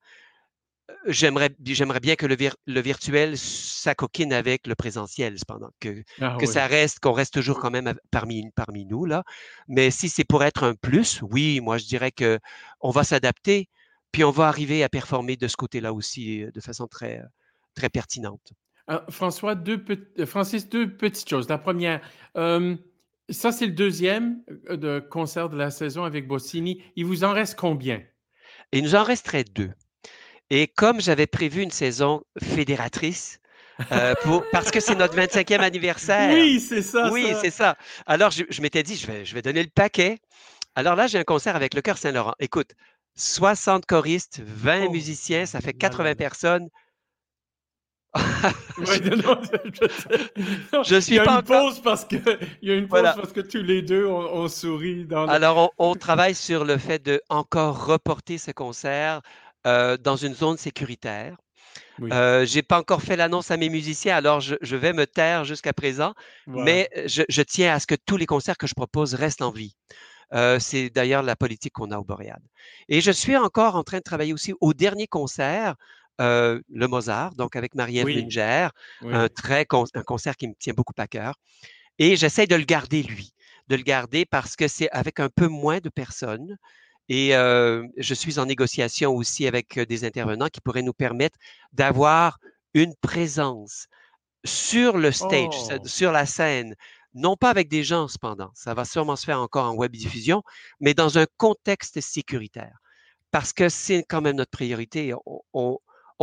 j'aimerais, j'aimerais bien que le, le virtuel s'acoquine avec le présentiel, cependant, que, ah que ça reste, qu'on reste toujours quand même parmi, parmi nous, là. Mais si c'est pour être un plus, oui, moi, je dirais que on va s'adapter, puis on va arriver à performer de ce côté-là aussi euh, de façon très, très pertinente. François, deux euh, Francis, deux petites choses. La première, ça, c'est le deuxième euh, de concert de la saison avec Bossini. Il vous en reste combien? Il nous en resterait deux. Et comme j'avais prévu une saison fédératrice, euh, pour, parce que c'est notre 25e anniversaire. Oui, c'est ça. Oui, c'est ça. Alors, je, je m'étais dit, je vais, je vais donner le paquet. Alors là, j'ai un concert avec le Cœur Saint-Laurent. Écoute, 60 choristes, 20 Oh, musiciens, ça fait là là 80 là. personnes. Non, je, Je suis il y a pas une encore- pause parce que il y a une pause Voilà. parce que tous les deux on, on sourit dans le- Alors, on, on travaille sur le fait de encore reporter ce concert euh, dans une zone sécuritaire. Oui. Euh, j'ai pas encore fait l'annonce à mes musiciens, alors je, je vais me taire jusqu'à présent, Voilà. mais je, je tiens à ce que tous les concerts que je propose restent en vie. Euh, c'est d'ailleurs la politique qu'on a au Boréal. Et je suis encore en train de travailler aussi au dernier concert, euh, le Mozart, donc avec Marie-Ève Oui. Munger, Oui. un, très con- un concert qui me tient beaucoup à cœur. Et j'essaie de le garder, lui, de le garder parce que c'est avec un peu moins de personnes. Et euh, je suis en négociation aussi avec euh, des intervenants qui pourraient nous permettre d'avoir une présence sur le stage, Oh. sur la scène, non pas avec des gens cependant, ça va sûrement se faire encore en web diffusion, mais dans un contexte sécuritaire. Parce que c'est quand même notre priorité. On-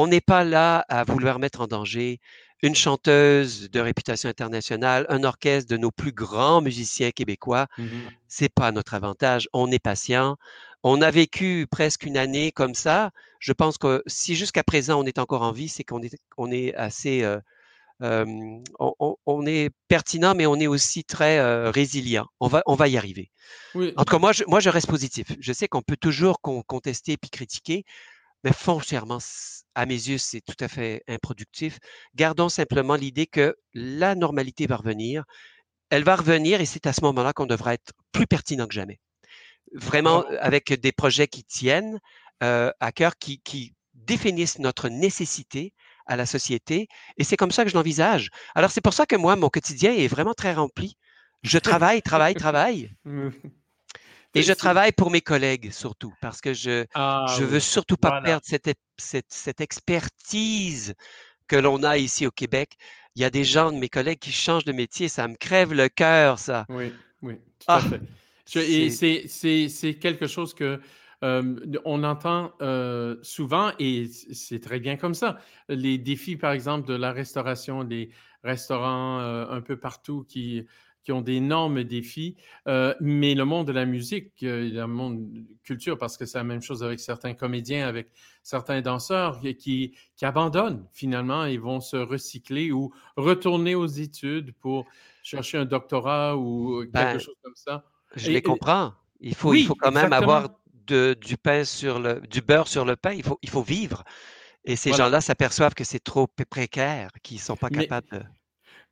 n'est pas là à vouloir mettre en danger une chanteuse de réputation internationale, un orchestre de nos plus grands musiciens québécois. Mhm. C'est pas notre avantage. On est patient. On a vécu presque une année comme ça. Je pense que si jusqu'à présent on est encore en vie, c'est qu'on est, on est assez, euh, euh, on, est pertinent, mais on est aussi très euh, résilient. On va, on va y arriver. Oui. En tout cas, moi, je, moi, je reste positif. Je sais qu'on peut toujours con- contester puis critiquer, mais foncièrement, à mes yeux, c'est tout à fait improductif. Gardons simplement l'idée que la normalité va revenir. Elle va revenir et c'est à ce moment-là qu'on devra être plus pertinent que jamais. Vraiment, euh, avec des projets qui tiennent euh, à cœur, qui, qui définissent notre nécessité à la société. Et c'est comme ça que je l'envisage. Alors, c'est pour ça que moi, mon quotidien est vraiment très rempli. Je travaille, travaille, travaille. Mhm. Et je travaille pour mes collègues surtout, parce que je Ah, je veux surtout pas Voilà. perdre cette, ép- cette, cette expertise que l'on a ici au Québec. Il y a des gens de mes collègues qui changent de métier, ça me crève le cœur, ça. Oui, oui, tout Ah, à fait. C'est- quelque chose que euh, on entend euh, souvent et c'est très bien comme ça. Les défis, par exemple, de la restauration, des restaurants euh, un peu partout qui, qui ont d'énormes défis, mais le monde de la musique, le monde de culture, parce que c'est la même chose avec certains comédiens, avec certains danseurs qui, qui, qui abandonnent finalement et vont se recycler ou retourner aux études pour chercher un doctorat ou quelque Ben, chose comme ça. Je Et- les comprends. Il faut, il faut quand même avoir de- du pain sur le, du beurre sur le pain. Il faut, il faut vivre. Et ces Voilà. gens-là s'aperçoivent que c'est trop pré- précaire, qu'ils sont pas Mais- capables de.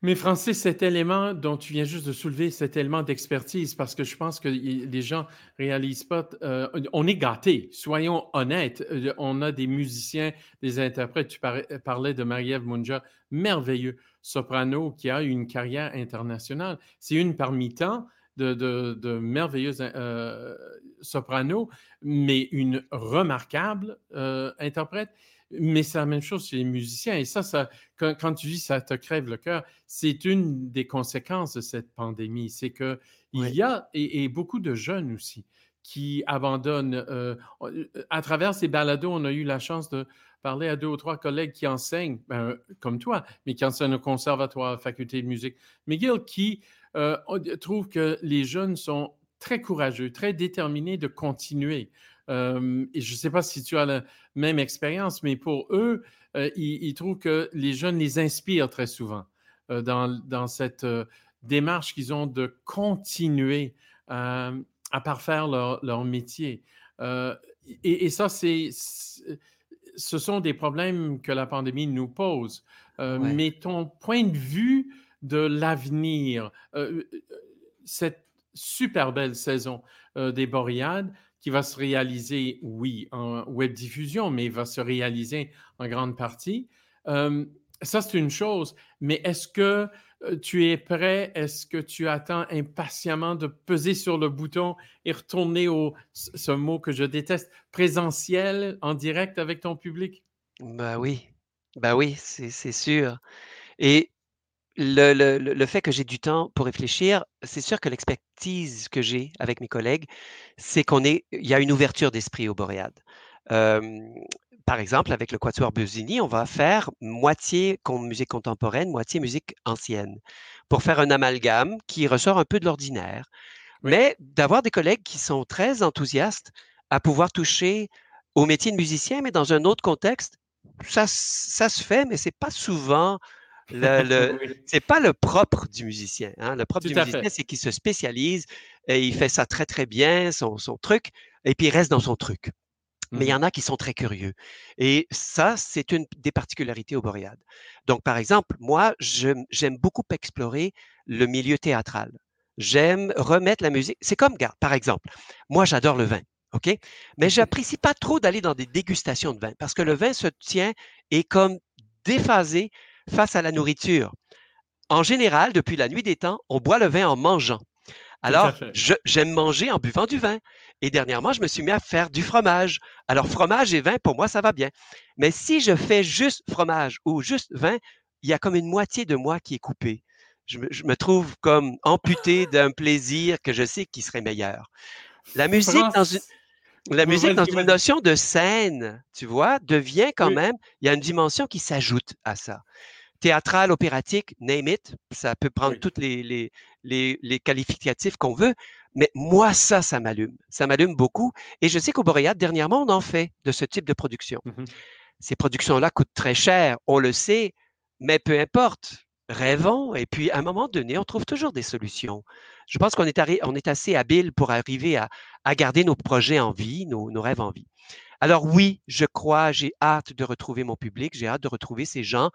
Mais Francis, cet élément dont tu viens juste de soulever, cet élément d'expertise, parce que je pense que les gens réalisent pas, euh, on est gâtés, soyons honnêtes. Euh, On a des musiciens, des interprètes. Tu par- parlais de Marie-Ève Munja, merveilleux soprano qui a une carrière internationale. C'est une parmi tant de, de, de merveilleuses euh, sopranos, mais une remarquable euh, interprète. Mais c'est la même chose chez les musiciens. Et ça, ça quand, quand tu dis ça te crève le cœur, c'est une des conséquences de cette pandémie. C'est qu'il Oui. y a, et, et beaucoup de jeunes aussi, qui abandonnent. euh, à travers ces balados, on a eu la chance de parler à deux ou trois collègues qui enseignent, ben, comme toi, mais qui enseignent au conservatoire, faculté de musique McGill, qui euh, on- trouvent que les jeunes sont très courageux, très déterminés de continuer. Euh, et je ne sais pas si tu as la même expérience, mais pour eux, euh, ils, ils trouvent que les jeunes les inspirent très souvent euh, dans, dans cette démarche qu'ils ont de continuer à parfaire leur, leur métier. Et, et ça, c'est, ce sont des problèmes que la pandémie nous pose. Ouais. Mais ton point de vue de l'avenir, euh, cette super belle saison euh, des Boréades qui va se réaliser, oui, en web diffusion, mais va se réaliser en grande partie. Euh, ça, c'est une chose. Mais est-ce que euh, tu es prêt? Est-ce que tu attends impatiemment de peser sur le bouton et retourner au, ce mot que je déteste, présentiel, en direct avec ton public? Ben oui, ben oui, c'est sûr. Et le, le- le- le fait que j'ai du temps pour réfléchir, c'est sûr que l'expertise que j'ai avec mes collègues, c'est qu'on est, il y a une ouverture d'esprit au Boréade. Euh, par exemple, avec le Quatuor Busini, on va faire moitié musique contemporaine, moitié musique ancienne, pour faire un amalgame qui ressort un peu de l'ordinaire. Mais d'avoir des collègues qui sont très enthousiastes à pouvoir toucher au métier de musicien, mais dans un autre contexte, ça, ça se fait, mais c'est pas souvent le, c'est pas le propre du musicien. Hein. Le propre du musicien, c'est qu'il se spécialise et il fait ça très, très bien, son, son truc, et puis il reste dans son truc. Mais il y mmh en a qui sont très curieux. Et ça, c'est une des particularités au Boréade. Donc, par exemple, moi, j'aime beaucoup explorer le milieu théâtral. J'aime remettre la musique. C'est comme, regarde, par exemple, moi, j'adore le vin. OK? Mais j'apprécie pas trop d'aller dans des dégustations de vin parce que le vin se tient et comme déphasé face à la nourriture. En général, depuis la nuit des temps, on boit le vin en mangeant. Alors, j'aime manger en buvant du vin. Et dernièrement, je me suis mis à faire du fromage. Alors, fromage et vin, pour moi, ça va bien. Mais si je fais juste fromage ou juste vin, il y a comme une moitié de moi qui est coupée. Je me, trouve comme amputé d'un plaisir que je sais qui serait meilleur. La musique dans une, la musique dans une notion de scène, tu vois, devient quand même, il y a une dimension qui s'ajoute à ça théâtral, opératique, name it. Ça peut prendre tous les, les, les, qualificatifs qu'on veut. Mais moi, ça, ça m'allume. Ça m'allume beaucoup. Et je sais qu'au Boréal, dernièrement, on en fait de ce type de production. Mmh Ces productions-là coûtent très cher, on le sait, mais peu importe. Rêvons. Et puis, à un moment donné, on trouve toujours des solutions. Je pense qu'on est, on est assez habile pour arriver à, à garder nos projets en vie, nos, nos rêves en vie. Alors oui, je crois, j'ai hâte de retrouver mon public, j'ai hâte de retrouver ces gens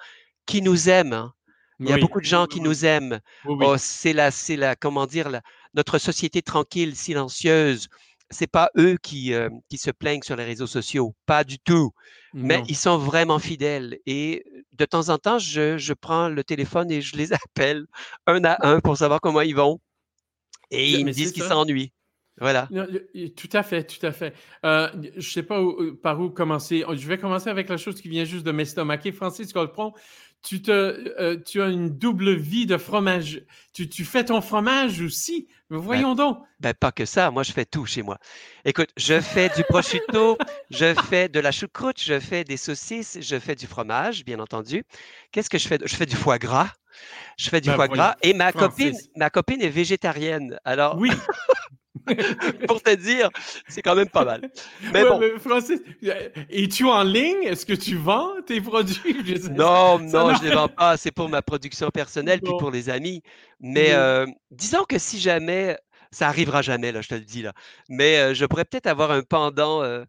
qui nous aiment. Hein. Il y a beaucoup de gens qui nous aiment. Oh, c'est la, c'est la, comment dire, notre société tranquille, silencieuse. C'est pas eux qui, euh, qui se plaignent sur les réseaux sociaux, pas du tout. Mais ils sont vraiment fidèles. Et de temps en temps, je, je, prends le téléphone et je les appelle un à un pour savoir comment ils vont. Et ils me disent qu'ils s'ennuient. Voilà. Tout à fait, tout à fait. Euh, je ne sais pas par où commencer. Je vais commencer avec la chose qui vient juste de m'estomaquer. Francis Colpron, tu, te, euh, tu as une double vie de fromage. Tu, tu fais ton fromage aussi? Mais ben, voyons donc. Ben, pas que ça. Moi, je fais tout chez moi. Écoute, je fais du prosciutto, je fais de la choucroute, je fais des saucisses, je fais du fromage, bien entendu. Qu'est-ce que je fais? Je fais du foie gras. Je fais du ben, foie gras. Et ma copine, ma copine est végétarienne. Alors. Oui. pour te dire, c'est quand même pas mal. Mais bon. Francis, es-tu en ligne? Est-ce que tu vends tes produits? non, non, je ne les vends pas. C'est pour ma production personnelle puis pour les amis. Mais euh, disons que si jamais, ça arrivera jamais, là, je te le dis, là. Mais euh, je pourrais peut-être avoir un pendant euh,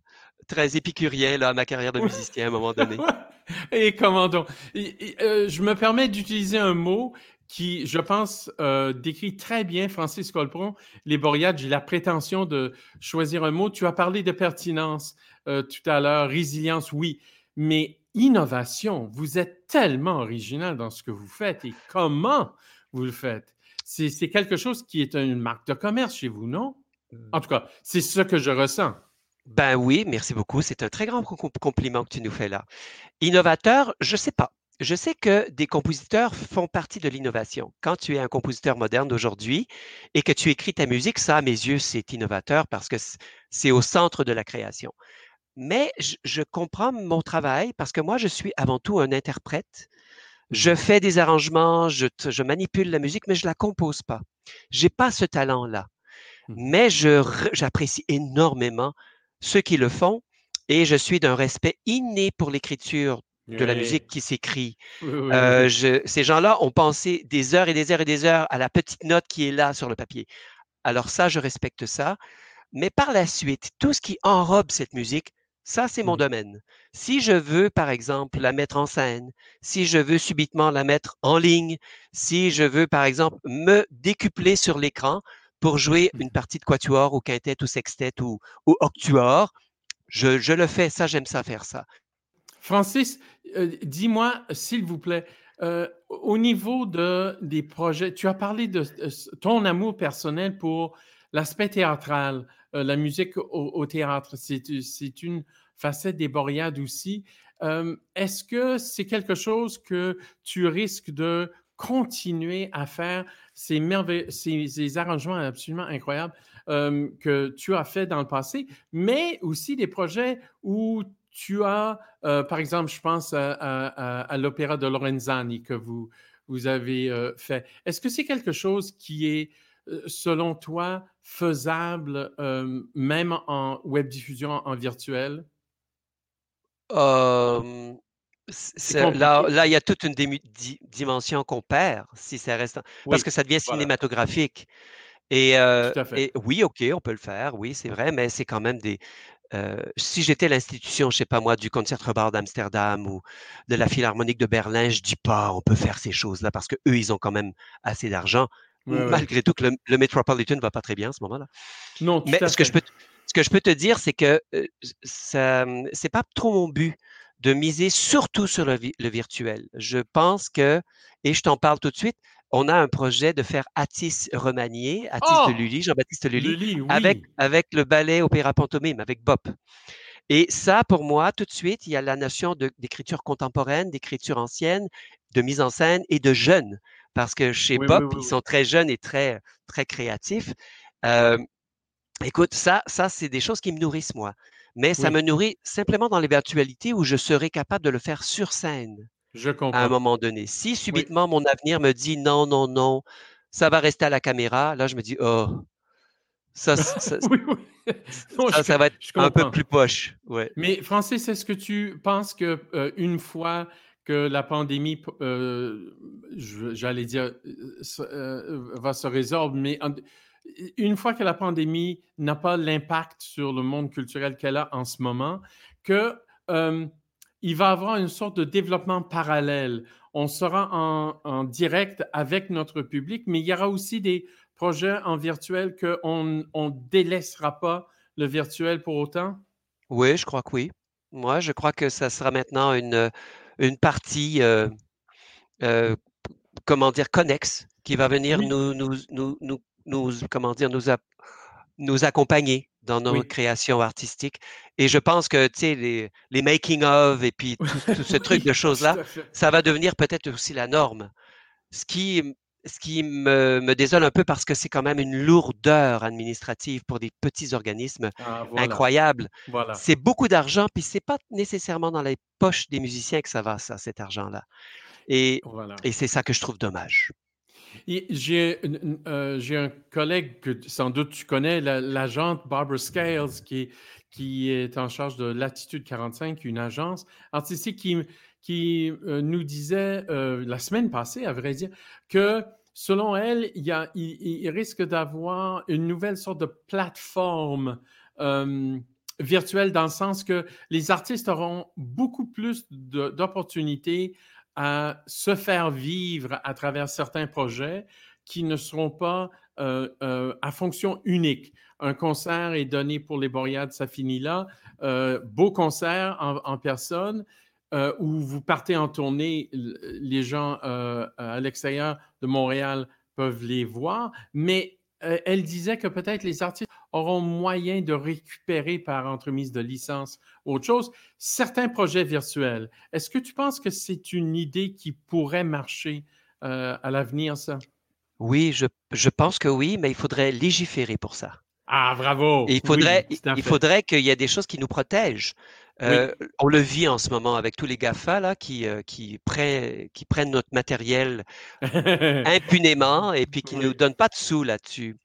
très épicurien là, à ma carrière de musicien à un moment donné. Et comment donc? je me permets d'utiliser un mot qui, je pense, euh, décrit très bien, Francis Colpron, les Boréades. J'ai la prétention de choisir un mot. Tu as parlé de pertinence euh, tout à l'heure, résilience, oui, mais innovation. Vous êtes tellement original dans ce que vous faites et comment vous le faites. C'est quelque chose qui est une marque de commerce chez vous, non? En tout cas, c'est ce que je ressens. Ben oui, merci beaucoup. C'est un très grand compliment que tu nous fais là. Innovateur, je ne sais pas je sais que des compositeurs font partie de l'innovation. Quand tu es un compositeur moderne d'aujourd'hui et que tu écris ta musique, ça, à mes yeux, c'est innovateur parce que c'est au centre de la création. Mais je, comprends mon travail parce que moi, je suis avant tout un interprète. Je mmh. fais des arrangements, je, je manipule la musique, mais je la compose pas. J'ai pas ce talent-là. Mmh. Mais j'apprécie énormément ceux qui le font et je suis d'un respect inné pour l'écriture de la musique qui s'écrit. Euh, ces gens-là ont pensé des heures et des heures et des heures à la petite note qui est là sur le papier. Alors ça, je respecte ça. Mais par la suite, tout ce qui enrobe cette musique, ça, c'est mon mmh domaine. Si je veux, par exemple, la mettre en scène, si je veux subitement la mettre en ligne, si je veux, par exemple, me décupler sur l'écran pour jouer mmh une partie de quatuor ou quintet ou sextet ou, ou octuor, je, je le fais. Ça, j'aime ça faire ça. Francis, euh, dis-moi, s'il vous plaît, euh, au niveau de, des projets, tu as parlé de euh, ton amour personnel pour l'aspect théâtral, la musique au, théâtre. C'est une facette des Boréades aussi. Est-ce que c'est quelque chose que tu risques de continuer à faire ces, ces, ces arrangements absolument incroyables que tu as fait dans le passé, mais aussi des projets où tu as, euh, par exemple, je pense à, l'opéra de Lorenzani que vous, vous avez euh, fait. Est-ce que c'est quelque chose qui est, euh, selon toi, faisable même en web diffusion en virtuel? là, là, il y a toute une dimension qu'on perd si ça reste. Parce que ça devient cinématographique. Et, et, oui, OK, on peut le faire, oui, c'est vrai, mais c'est quand même des, si j'étais l'institution, je sais pas moi, du Concertgebouw d'Amsterdam ou de la Philharmonique de Berlin, je dis pas on peut faire ces choses-là parce que eux, ils ont quand même assez d'argent. malgré tout que le, Metropolitan va pas très bien en ce moment-là. Non, Mais ce que, je peux, ce que je peux te dire, c'est que ce n'est c'est pas trop mon but de miser surtout sur le, le virtuel. Je pense que, et je t'en parle tout de suite, on a un projet de faire Atis remanié, Atis de oh! Lully, Jean-Baptiste Lully, avec, avec le ballet Opéra Pantomime, avec Bop. Et ça, pour moi, tout de suite, il y a la notion d'écriture contemporaine, d'écriture ancienne, de mise en scène et de jeunes. Parce que chez Bop, ils sont très jeunes et très, très créatifs. Euh, écoute, ça, ça c'est des choses qui me nourrissent, moi. Mais ça me nourrit simplement dans l'éventualité où je serai capable de le faire sur scène. Je comprends. À un moment donné. Si subitement mon avenir me dit non, non, non, ça va rester à la caméra, là, je me dis, oh, ça, ça, ça, va être un peu plus poche. Ouais. Mais Francis, est-ce que tu penses que euh, une fois que la pandémie, euh, j'allais dire, euh, va se résoudre, mais une fois que la pandémie n'a pas l'impact sur le monde culturel qu'elle a en ce moment, que il va y avoir une sorte de développement parallèle. On sera en, direct avec notre public, mais il y aura aussi des projets en virtuel qu'on ne délaissera pas le virtuel pour autant? Oui, je crois que oui. Moi, je crois que ça sera maintenant une, une partie, euh, euh, comment dire, connexe, qui va venir nous, nous, nous, nous, comment dire, nous, nous accompagner dans nos créations artistiques. Et je pense que, tu sais, les, les making-of et puis tout, ce truc de choses-là, ça va devenir peut-être aussi la norme. Ce qui, ce qui me, me désole un peu parce que c'est quand même une lourdeur administrative pour des petits organismes ah, incroyables. C'est beaucoup d'argent, puis c'est pas nécessairement dans les poches des musiciens que ça va, ça, cet argent-là. Et, et c'est ça que je trouve dommage. Euh, j'ai un collègue que sans doute tu connais, l'agente Barbara Scales, qui, est en charge de Latitude 45, une agence artistique qui, euh, nous disait euh, la semaine passée, à vrai dire, que selon elle, il, risque d'avoir une nouvelle sorte de plateforme virtuelle dans le sens que les artistes auront beaucoup plus d'opportunités à se faire vivre à travers certains projets qui ne seront pas euh, euh, à fonction unique. Un concert est donné pour les Boréades, ça finit là. Euh, beau concert en, personne où vous partez en tournée, les gens à l'extérieur de Montréal peuvent les voir, mais elle disait que peut-être les artistes auront moyen de récupérer par entremise de licence autre chose certains projets virtuels. Est-ce que tu penses que c'est une idée qui pourrait marcher euh, à l'avenir, ça? Oui, je, pense que oui, mais il faudrait légiférer pour ça. Ah, bravo! il faudrait, il faudrait qu'il y ait des choses qui nous protègent. Euh, on le vit en ce moment avec tous les GAFA là, qui, euh, qui, qui prennent notre matériel impunément et puis qui ne nous donnent pas de sous là-dessus.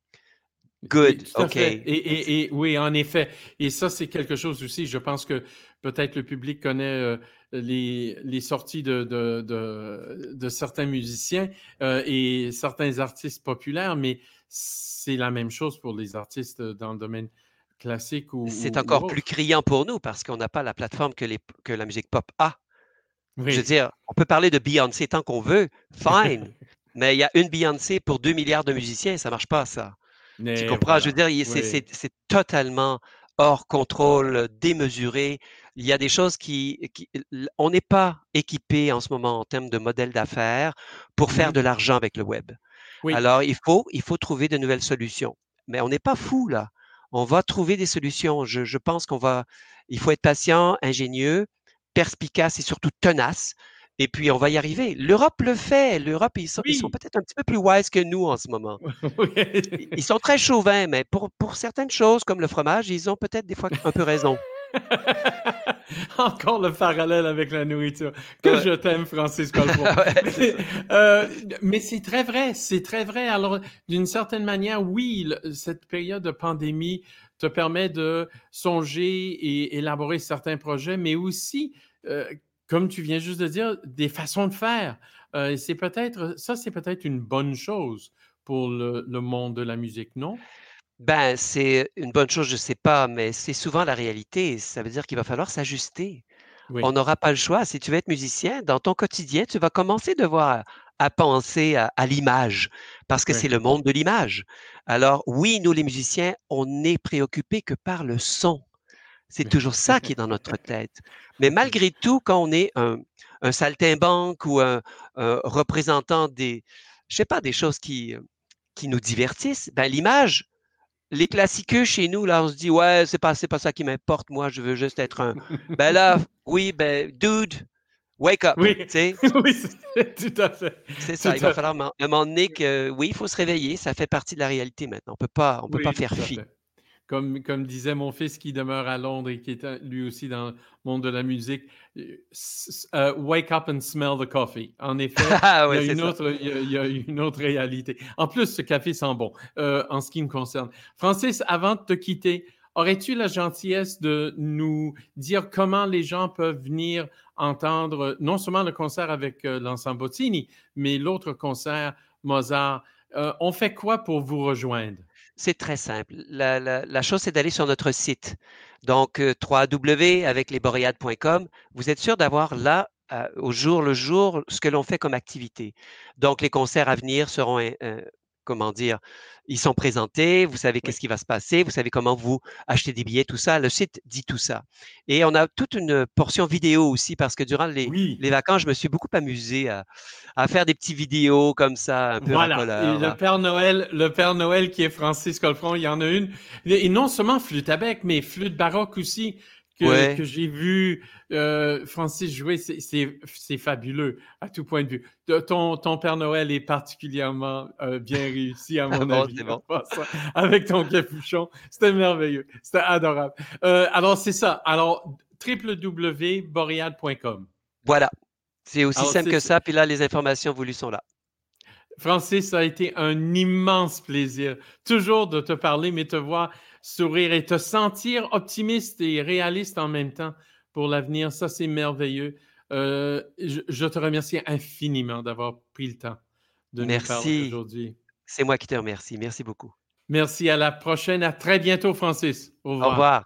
Good, OK. Et, oui, en effet. Et ça, c'est quelque chose aussi. Je pense que peut-être le public connaît euh, les, les, sorties de, de, de, certains musiciens euh, et certains artistes populaires, mais c'est la même chose pour les artistes dans le domaine classique ou. C'est encore plus criant pour nous parce qu'on n'a pas la plateforme que, les, que la musique pop a. Je veux dire, on peut parler de Beyoncé tant qu'on veut, fine. mais il y a une Beyoncé pour deux milliards de musiciens, ça marche pas, ça tu comprends? Je veux dire, c'est totalement hors contrôle, démesuré. Il y a des choses qui, on n'est pas équipé en ce moment en termes de modèle d'affaires pour faire mmh de l'argent avec le web. Alors, il faut, il faut trouver de nouvelles solutions. Mais on n'est pas fou là. On va trouver des solutions. Je, je pense qu'on va, il faut être patient, ingénieux, perspicace et surtout tenace. Et puis, on va y arriver. L'Europe le fait. L'Europe, ils sont, sont peut-être un petit peu plus wise que nous en ce moment. Ils sont très chauvins, mais pour, pour certaines choses, comme le fromage, ils ont peut-être des fois un peu raison. Encore le parallèle avec la nourriture. Que je t'aime, Francis Colbert. Euh, mais c'est très vrai, c'est très vrai. Alors, d'une certaine manière, oui, cette période de pandémie te permet de songer et élaborer certains projets, mais aussi, euh, comme tu viens juste de dire, des façons de faire. Euh, c'est peut-être, ça, c'est peut-être une bonne chose pour le, le monde de la musique, non? Ben, c'est une bonne chose, je ne sais pas, mais c'est souvent la réalité. Ça veut dire qu'il va falloir s'ajuster. On n'aura pas le choix. Si tu veux être musicien, dans ton quotidien, tu vas commencer devoir à penser à, l'image, parce que c'est le monde de l'image. Alors oui, nous les musiciens, on n'est préoccupés que par le son. C'est toujours ça qui est dans notre tête. Mais malgré tout, quand on est un, un saltimbanque ou un, représentant des, je sais pas, des choses qui, qui nous divertissent, ben, l'image, les classiques chez nous, là, on se dit, ouais, c'est pas, pas ça qui m'importe, moi, je veux juste être un. ben là, oui, ben, dude, wake up. Oui, oui tout à fait. C'est ça, il va falloir un moment donné que, oui, il faut se réveiller, ça fait partie de la réalité maintenant. On peut pas, on peut pas faire fi. Comme, comme, disait mon fils qui demeure à Londres et qui est lui aussi dans le monde de la musique, euh, wake up and smell the coffee. En effet, il, y a une autre, il, y a, une autre, réalité. En plus, ce café sent bon, euh, en ce qui me concerne. Francis, avant de te quitter, aurais-tu la gentillesse de nous dire comment les gens peuvent venir entendre non seulement le concert avec euh, l'ensemble Bottini, mais l'autre concert Mozart? on fait quoi pour vous rejoindre? C'est très simple. La, chose, c'est d'aller sur notre site. Donc, euh, w avec. Vous êtes sûr d'avoir là, euh, au jour le jour, ce que l'on fait comme activité. Donc, les concerts à venir seront euh, comment dire, ils sont présentés, vous savez qu'est-ce qui va se passer, vous savez comment vous achetez des billets, tout ça. Le site dit tout ça. Et on a toute une portion vidéo aussi parce que durant les, les vacances, je me suis beaucoup amusé à, à, faire des petits vidéos comme ça, un peu voilà. Et le Père Noël, le Père Noël qui est Francis Colfron, il y en a une. Et non seulement flûte à bec, mais flûte baroque aussi que, j'ai vu euh, Francis jouer, c'est fabuleux à tout point de vue. Ton, ton Père Noël est particulièrement euh, bien réussi, à mon avis. avec ton capuchon, c'était merveilleux, c'était adorable. Euh, alors, c'est ça. Alors, www.boreal.com. Voilà. C'est aussi simple que ça. Puis là, les informations voulues sont là. Francis, ça a été un immense plaisir, toujours de te parler, mais te voir sourire et te sentir optimiste et réaliste en même temps pour l'avenir. Ça, c'est merveilleux. Euh, je, te remercie infiniment d'avoir pris le temps de nous parler aujourd'hui. C'est moi qui te remercie. Merci beaucoup. Merci. À la prochaine. À très bientôt, Francis. Au revoir. Au revoir.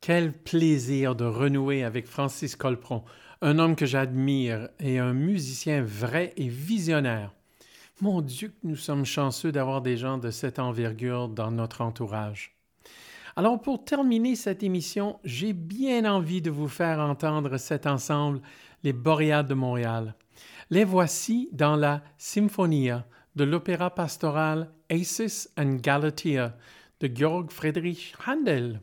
Quel plaisir de renouer avec Francis Colpron, un homme que j'admire et un musicien vrai et visionnaire. Mon Dieu, que nous sommes chanceux d'avoir des gens de cette envergure dans notre entourage. Alors pour terminer cette émission, j'ai bien envie de vous faire entendre cet ensemble, les Boréades de Montréal. Les voici dans la Symphonia de l'opéra pastoral Acis and Galatea de Georg Friedrich Handel.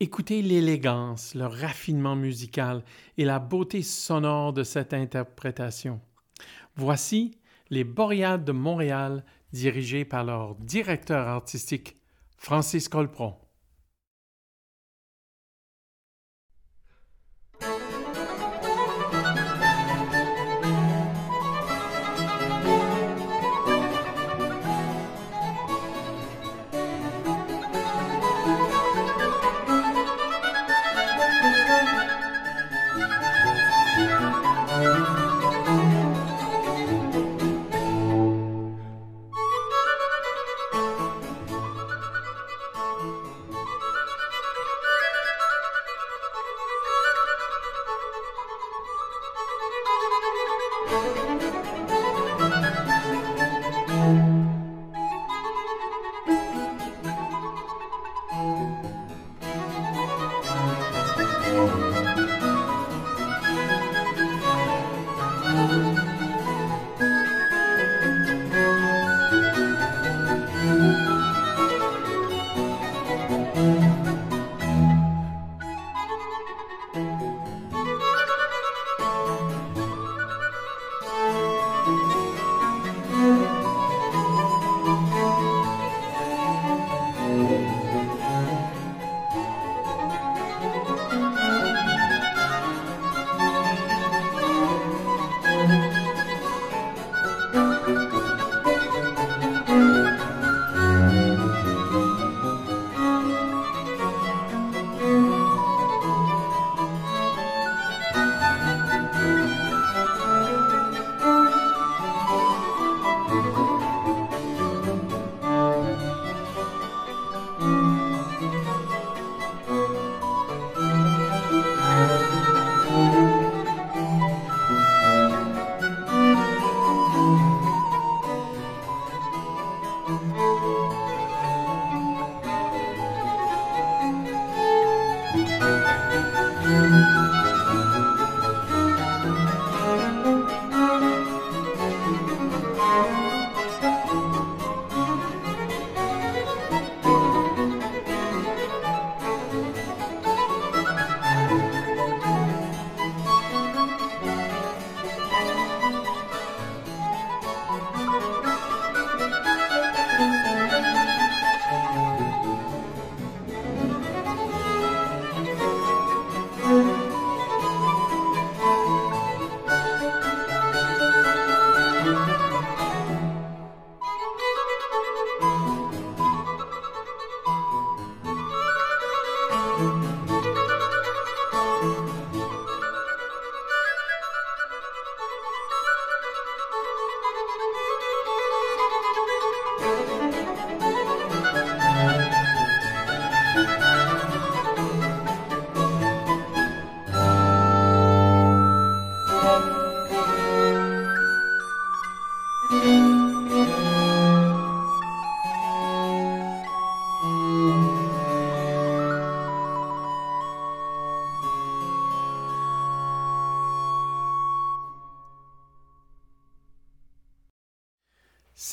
Écoutez l'élégance, le raffinement musical et la beauté sonore de cette interprétation. Voici les Boréades de Montréal, dirigés par leur directeur artistique, Francis Colpron.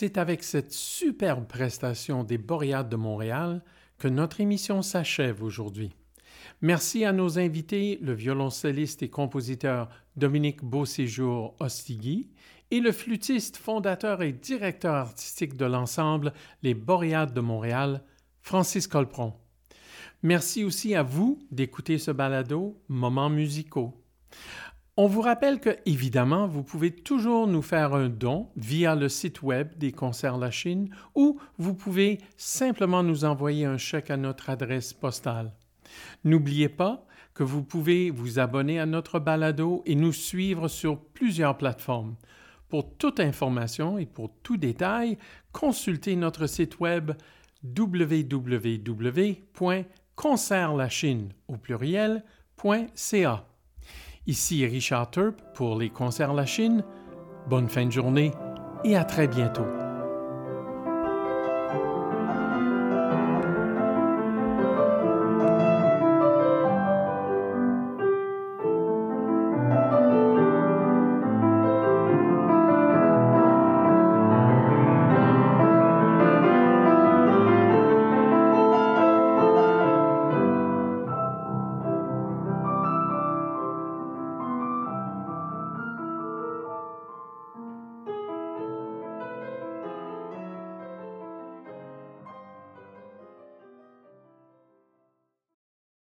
C'est avec cette superbe prestation des Boréades de Montréal que notre émission s'achève aujourd'hui. Merci à nos invités, le violoncelliste et compositeur Dominique Beauséjour Ostigui et le flûtiste, fondateur et directeur artistique de l'ensemble Les Boréades de Montréal, Francis Colpron. Merci aussi à vous d'écouter ce balado Moments musicaux. On vous rappelle que, évidemment, vous pouvez toujours nous faire un don via le site web des Concerts La Chine ou vous pouvez simplement nous envoyer un chèque à notre adresse postale. N'oubliez pas que vous pouvez vous abonner à notre balado et nous suivre sur plusieurs plateformes. Pour toute information et pour tout détail, consultez notre site web www.concertlachine au pluriel.ca. Ici Richard Turp pour les concerts La Chine. Bonne fin de journée et à très bientôt.